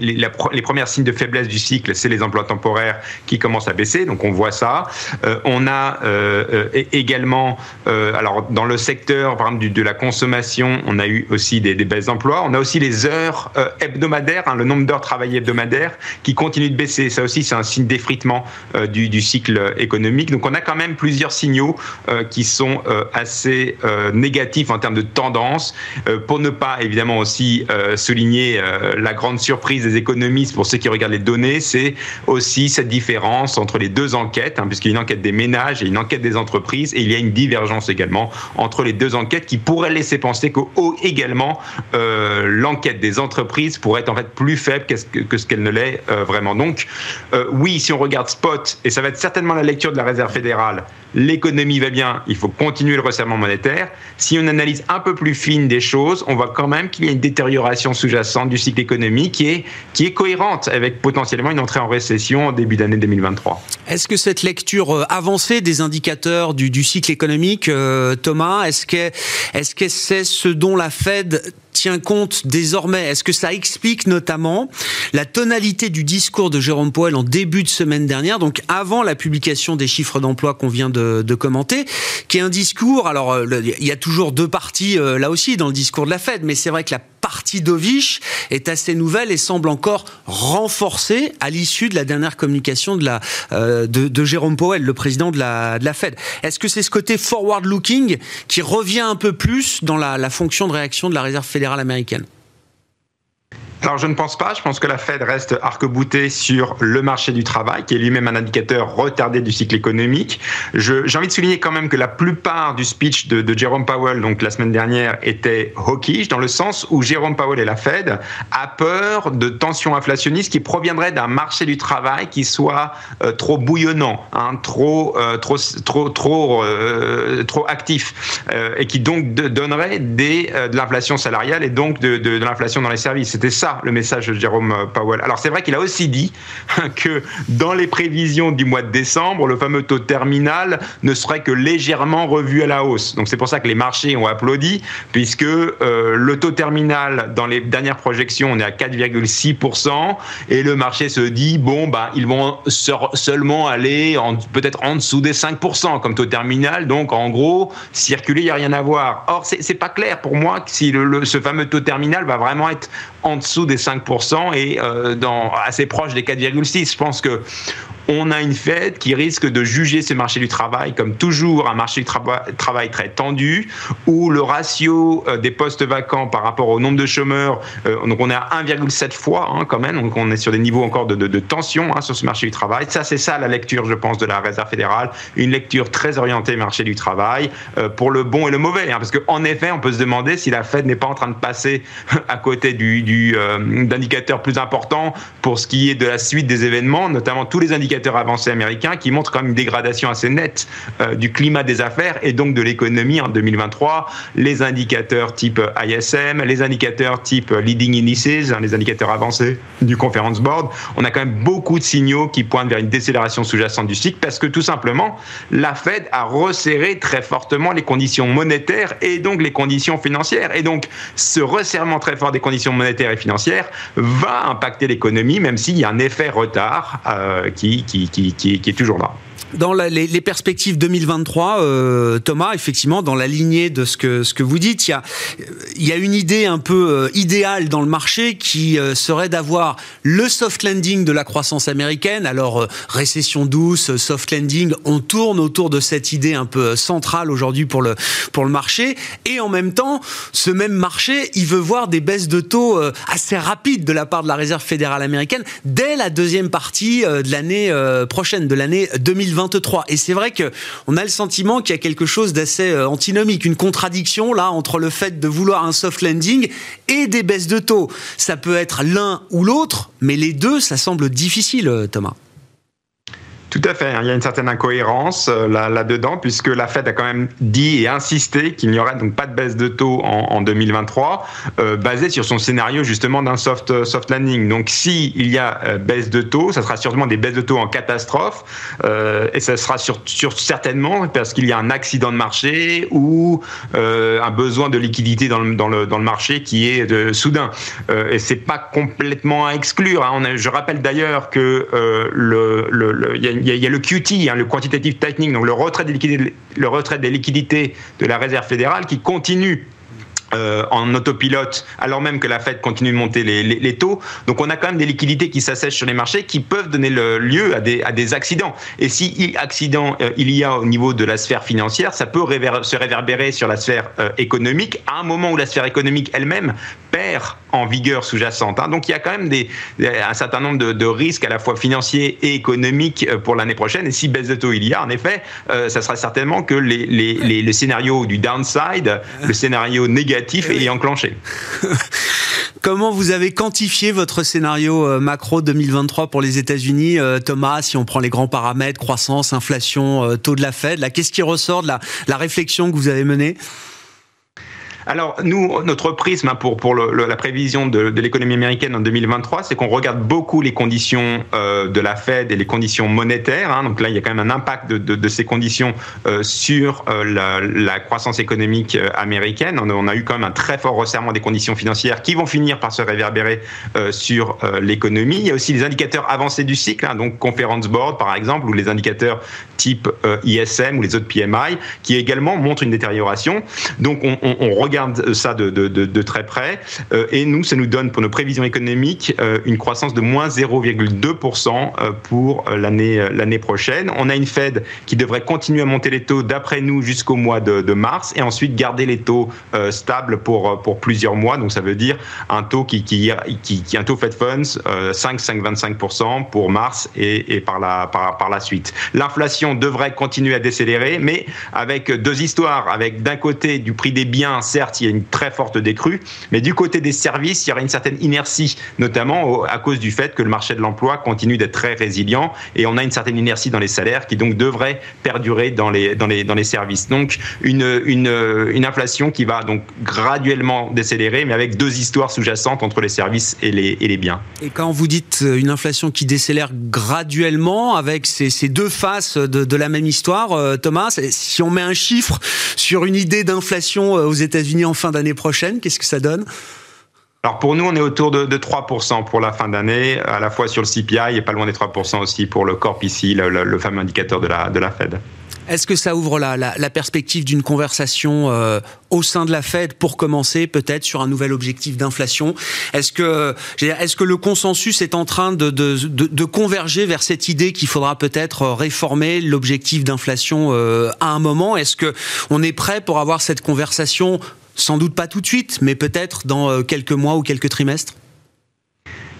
[SPEAKER 6] signes de faiblesse du cycle, c'est les emplois temporaires qui commencent à baisser. Donc, on voit ça. Euh, on a euh, également, euh, alors dans le secteur, par de la consommation, on a eu aussi des, baisses d'emplois. On a aussi les heures hebdomadaires, hein, le nombre d'heures travaillées hebdomadaires qui continue de baisser. Ça aussi, c'est un signe d'effritement du, cycle économique. Donc, on a quand même plusieurs signaux qui sont assez négatifs termes de tendance, euh, pour ne pas évidemment aussi euh, souligner euh, la grande surprise des économistes pour ceux qui regardent les données, c'est aussi cette différence entre les deux enquêtes, hein, puisqu'il y a une enquête des ménages et une enquête des entreprises, et il y a une divergence également entre les deux enquêtes qui pourrait laisser penser oh, également l'enquête des entreprises pourrait être en fait plus faible que, que ce qu'elle ne l'est vraiment. Donc oui, si on regarde Spot, et ça va être certainement la lecture de la Réserve fédérale, l'économie va bien, il faut continuer le resserrement monétaire. Si on analyse un peu plus fine des choses, on voit quand même qu'il y a une détérioration sous-jacente du cycle économique qui est, qui est cohérente avec potentiellement une entrée en récession en début d'année 2023.
[SPEAKER 1] Est-ce que cette lecture avancée des indicateurs du, du cycle économique, euh, Thomas, est-ce que est-ce que c'est ce dont la Fed tient compte désormais? Est-ce que ça explique notamment la tonalité du discours de Jérôme Powell en début de semaine dernière, donc avant la publication des chiffres d'emploi qu'on vient de, commenter, qui est un discours, alors il y a toujours deux parties euh, là aussi dans le discours de la Fed, mais c'est vrai que la partie Dovich est assez nouvelle et semble encore renforcée à l'issue de la dernière communication de, la, euh, de, de, Jérôme Powell, le président de la, de la Fed. Est-ce que c'est ce côté forward-looking qui revient un peu plus dans la fonction de réaction de la Réserve fédérale? Américaine
[SPEAKER 6] alors je ne pense pas. Je pense que la Fed reste arc-boutée sur le marché du travail, qui est lui-même un indicateur retardé du cycle économique. J'ai envie de souligner quand même que la plupart du speech de, de Jerome Powell, donc la semaine dernière, était hawkish, dans le sens où Jérôme Powell et la Fed a peur de tensions inflationnistes qui proviendraient d'un marché du travail qui soit euh, trop bouillonnant, hein, trop, euh, trop, trop, trop, euh, trop actif, et qui donc donnerait de l'inflation salariale et donc de, de l'inflation dans les services. C'était ça le message de Jérôme Powell. Alors c'est vrai qu'il a aussi dit que dans les prévisions du mois de décembre, le fameux taux terminal ne serait que légèrement revu à la hausse. Donc c'est pour ça que les marchés ont applaudi, puisque euh, le taux terminal dans les dernières projections, on est à 4,6%, et le marché se dit, bon, bah, ils vont seulement aller peut-être en dessous des 5% comme taux terminal, donc en gros, circuler, il n'y a rien à voir. Or, c'est pas clair pour moi si ce fameux taux terminal va vraiment être en dessous des 5% et euh, dans, assez proche des 4,6. Je pense que on a une Fed qui risque de juger ce marché du travail comme toujours un marché du trava travail très tendu, où le ratio euh, des postes vacants par rapport au nombre de chômeurs, euh, donc on est à 1,7 fois hein, quand même, donc on est sur des niveaux encore de, de, tension hein, sur ce marché du travail. Ça, c'est ça la lecture, je pense, de la Réserve fédérale, une lecture très orientée marché du travail, euh, pour le bon et le mauvais, hein, parce qu'en effet, on peut se demander si la Fed n'est pas en train de passer à côté du, du euh, d'indicateurs plus importants pour ce qui est de la suite des événements, notamment tous les indicateurs indicateurs avancés américains qui montrent quand même une dégradation assez nette euh, du climat des affaires et donc de l'économie en 2023. Les indicateurs type ISM, les indicateurs type Leading Indices, hein, les indicateurs avancés du Conference Board, on a quand même beaucoup de signaux qui pointent vers une décélération sous-jacente du cycle parce que tout simplement, la Fed a resserré très fortement les conditions monétaires et donc les conditions financières. Et donc, ce resserrement très fort des conditions monétaires et financières va impacter l'économie, même s'il y a un effet retard euh, qui, qui, qui, qui, est toujours là.
[SPEAKER 1] Dans les, perspectives 2023, euh, Thomas, effectivement, dans la lignée de ce que, ce que vous dites, il y a, y a une idée un peu euh, idéale dans le marché qui euh, serait d'avoir le soft landing de la croissance américaine. Alors, récession douce, soft landing, on tourne autour de cette idée un peu centrale aujourd'hui pour le, pour le marché. Et en même temps, ce même marché, il veut voir des baisses de taux assez rapides de la part de la Réserve fédérale américaine dès la deuxième partie de l'année prochaine, de l'année 2023. Et c'est vrai qu'on a le sentiment qu'il y a quelque chose d'assez euh, antinomique, une contradiction là entre le fait de vouloir un soft landing et des baisses de taux. Ça peut être l'un ou l'autre, mais les deux, ça semble difficile, euh, Thomas.
[SPEAKER 6] Tout à fait. Hein. Il y a une certaine incohérence euh, là-dedans, puisque la Fed a quand même dit et insisté qu'il n'y aurait donc pas de baisse de taux en, 2023, euh, basé sur son scénario justement d'un soft, euh, soft landing. Donc, s'il il y a baisse de taux, ça sera sûrement des baisses de taux en catastrophe, et ça sera sur, certainement parce qu'il y a un accident de marché ou un besoin de liquidité dans le, marché qui est soudain. et c'est pas complètement à exclure. Hein. Je rappelle d'ailleurs que y il y, a le QT, hein, le quantitative tightening, donc le retrait, le retrait des liquidités de la réserve fédérale qui continue euh, en autopilote, alors même que la Fed continue de monter les, taux. Donc on a quand même des liquidités qui s'assèchent sur les marchés qui peuvent donner le lieu à des, à des accidents. Et si accident euh, il y a au niveau de la sphère financière, ça peut se réverbérer sur la sphère euh, économique à un moment où la sphère économique elle-même perd en vigueur sous-jacente. Hein. Donc il y a quand même des, un certain nombre de, risques à la fois financiers et économiques pour l'année prochaine. Et si baisse de taux il y a, en effet, ça sera certainement que les, les, les scénarios du downside, le scénario négatif, et enclenché.
[SPEAKER 1] Comment vous avez quantifié votre scénario euh, macro 2023 pour les États-Unis, euh, Thomas Si on prend les grands paramètres, croissance, inflation, euh, taux de la Fed, qu'est-ce qui ressort de la réflexion que vous avez menée?
[SPEAKER 6] Alors, nous, notre prisme pour, pour la prévision de, l'économie américaine en 2023, c'est qu'on regarde beaucoup les conditions euh, de la Fed et les conditions monétaires. Hein. donc là, il y a quand même un impact de, ces conditions euh, sur euh, la, croissance économique américaine. On, a eu quand même un très fort resserrement des conditions financières qui vont finir par se réverbérer sur l'économie. Il y a aussi les indicateurs avancés du cycle, hein, donc Conference Board par exemple, ou les indicateurs type ISM ou les autres PMI, qui également montrent une détérioration. Donc on, on regarde regarde ça de, très près. Euh, et nous, ça nous donne pour nos prévisions économiques euh, une croissance de moins 0,2% euh, pour l'année l'année prochaine. On a une Fed qui devrait continuer à monter les taux d'après nous jusqu'au mois de, mars et ensuite garder les taux stables pour pour plusieurs mois. Donc ça veut dire un taux qui qui qui, un taux Fed Funds 5 5,25% pour mars et, et par la par, par la suite. L'inflation devrait continuer à décélérer, mais avec deux histoires. Avec d'un côté du prix des biens, certes il y a une très forte décrue, mais du côté des services, il y aura une certaine inertie, notamment à cause du fait que le marché de l'emploi continue d'être très résilient et on a une certaine inertie dans les salaires qui donc devrait perdurer dans les, dans les, dans les services. Donc une, une, une inflation qui va donc graduellement décélérer, mais avec deux histoires sous-jacentes entre les services et les, et les biens.
[SPEAKER 1] Et quand vous dites euh, une inflation qui décélère graduellement, avec ces, ces deux faces de, de, la même histoire, euh, Thomas, si on met un chiffre sur une idée d'inflation euh, aux États-Unis, en fin d'année prochaine Qu'est-ce que ça donne?
[SPEAKER 6] Alors pour nous, on est autour de, 3% pour la fin d'année, à la fois sur le CPI et pas loin des 3% aussi pour le corps ici, le, fameux indicateur de la, de la Fed.
[SPEAKER 1] Est-ce que ça ouvre la, la, perspective d'une conversation euh, au sein de la Fed pour commencer peut-être sur un nouvel objectif d'inflation? Est-ce que, est que le consensus est en train de, de, de, converger vers cette idée qu'il faudra peut-être réformer l'objectif d'inflation euh, à un moment? Est-ce que on est prêt pour avoir cette conversation sans doute pas tout de suite, mais peut-être dans euh, quelques mois ou quelques trimestres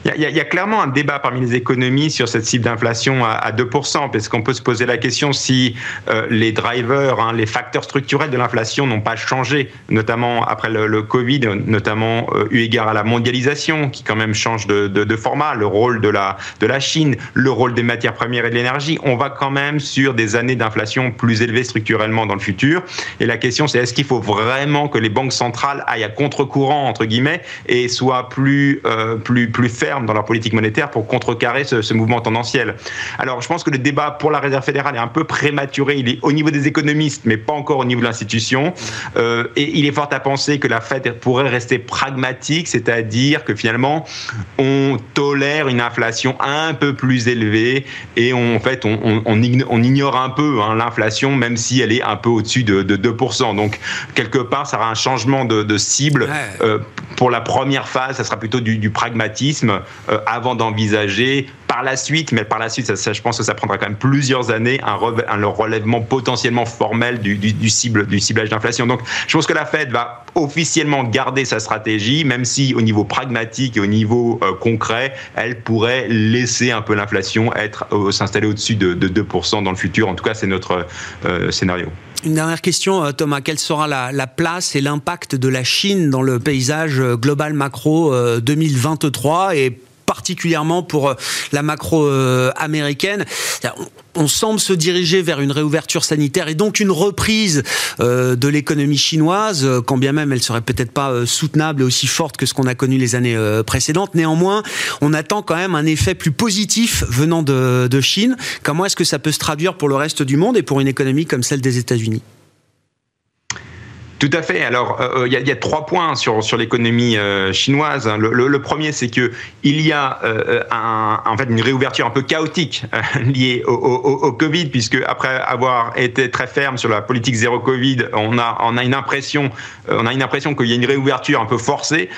[SPEAKER 6] il y, a clairement un débat parmi les économies sur cette cible d'inflation à, 2%, parce qu'on peut se poser la question si euh, les drivers, hein, les facteurs structurels de l'inflation n'ont pas changé, notamment après le, Covid, notamment euh, eu égard à la mondialisation, qui quand même change de, format, le rôle de la, de la Chine, le rôle des matières premières et de l'énergie. On va quand même sur des années d'inflation plus élevées structurellement dans le futur. Et la question, c'est est-ce qu'il faut vraiment que les banques centrales aillent à contre-courant, entre guillemets, et soient plus, euh, plus, plus fermes dans leur politique monétaire pour contrecarrer ce, ce, mouvement tendanciel. Alors, je pense que le débat pour la Réserve fédérale est un peu prématuré. Il est au niveau des économistes, mais pas encore au niveau de l'institution. Euh, et il est fort à penser que la Fed pourrait rester pragmatique, c'est-à-dire que finalement, on tolère une inflation un peu plus élevée et on, en fait, on, on, on ignore un peu hein, l'inflation, même si elle est un peu au-dessus de, de, 2%. Donc, quelque part, ça aura un changement de, de cible. Ouais. Euh, pour la première phase, ça sera plutôt du, du pragmatisme avant d'envisager par la suite, mais par la suite, ça, je pense que ça prendra quand même plusieurs années, un, relèvement potentiellement formel du, du, cible, du ciblage d'inflation. Donc, je pense que la Fed va officiellement garder sa stratégie, même si au niveau pragmatique et au niveau euh, concret, elle pourrait laisser un peu l'inflation être euh, s'installer au-dessus de, de, 2% dans le futur. En tout cas, c'est notre euh, scénario.
[SPEAKER 1] Une dernière question, Thomas. Quelle sera la, la place et l'impact de la Chine dans le paysage global macro 2023 et particulièrement pour la macro américaine on semble se diriger vers une réouverture sanitaire et donc une reprise euh, de l'économie chinoise, euh, quand bien même elle serait peut-être pas euh, soutenable et aussi forte que ce qu'on a connu les années euh, précédentes. Néanmoins, on attend quand même un effet plus positif venant de, de Chine. Comment est-ce que ça peut se traduire pour le reste du monde et pour une économie comme celle des États-Unis?
[SPEAKER 6] Tout à fait. Alors, il euh, y, y, a trois points sur, sur l'économie euh, chinoise. Le, le, premier, c'est que il y a euh, en fait une réouverture un peu chaotique liée au, Covid, puisque après avoir été très ferme sur la politique zéro Covid, on a, on a une impression, on impression qu'il y a une réouverture un peu forcée,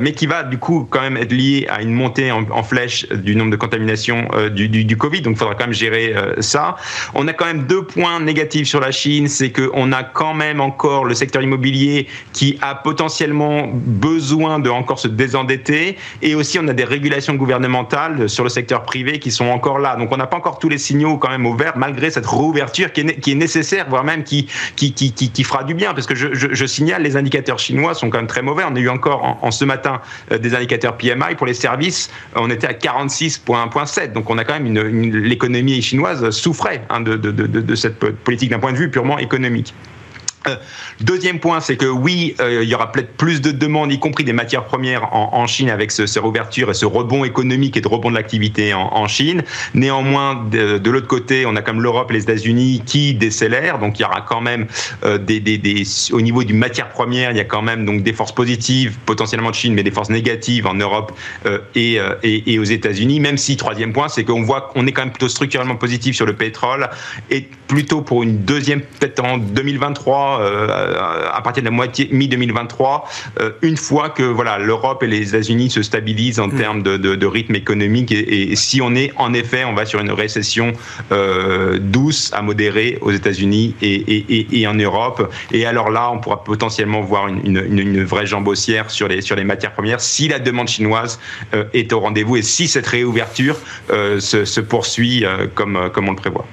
[SPEAKER 6] mais qui va du coup quand même être liée à une montée en, en flèche du nombre de contaminations du, du, du, Covid. Donc, il faudra quand même gérer ça. On a quand même deux points négatifs sur la Chine, c'est qu'on a quand même encore le secteur immobilier qui a potentiellement besoin de encore se désendetter et aussi on a des régulations gouvernementales sur le secteur privé qui sont encore là. Donc on n'a pas encore tous les signaux quand même ouverts malgré cette réouverture qui est, nécessaire, voire même qui, qui, qui, qui, fera du bien parce que je, je, signale les indicateurs chinois sont quand même très mauvais. On a eu encore en, ce matin euh, des indicateurs PMI pour les services, on était à 46.7. Donc on a quand même une, l'économie chinoise souffrait hein, de, de, de cette politique d'un point de vue purement économique. Deuxième point, c'est que oui, euh, il y aura peut-être plus de demandes, y compris des matières premières en, Chine, avec ce, ce, réouverture et ce rebond économique et de rebond de l'activité en, Chine. Néanmoins, de, l'autre côté, on a comme l'Europe et les États-Unis qui décélèrent, donc il y aura quand même euh, des, des, des, au niveau du matière première, il y a quand même donc des forces positives potentiellement de Chine, mais des forces négatives en Europe euh, et, aux États-Unis. Même si troisième point, c'est qu'on voit qu'on est quand même plutôt structurellement positif sur le pétrole et plutôt pour une deuxième peut-être en 2023 euh, à partir de la moitié mi-2023, euh, une fois que voilà l'Europe et les États-Unis se stabilisent en mmh. termes de, de, de, rythme économique et, et, si on est en effet, on va sur une récession euh, douce à modérée aux États-Unis et, et, et, en Europe. Et alors là, on pourra potentiellement voir une, une, une, vraie jambe haussière sur les sur les matières premières si la demande chinoise euh, est au rendez-vous et si cette réouverture euh, se, se, poursuit euh, comme comme on le prévoit.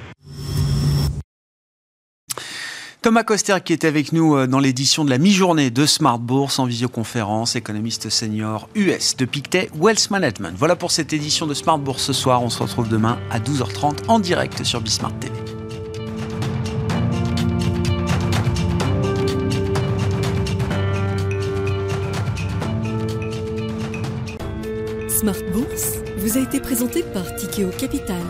[SPEAKER 1] Thomas Coster qui est avec nous euh, dans l'édition de la mi-journée de Smart Bourse en visioconférence, économiste senior US de Pictet Wealth Management. Voilà pour cette édition de Smart Bourse ce soir. On se retrouve demain à 12h30 en direct sur Bismart TV.
[SPEAKER 7] Smart Bourse vous a été présenté par Tikeo Capital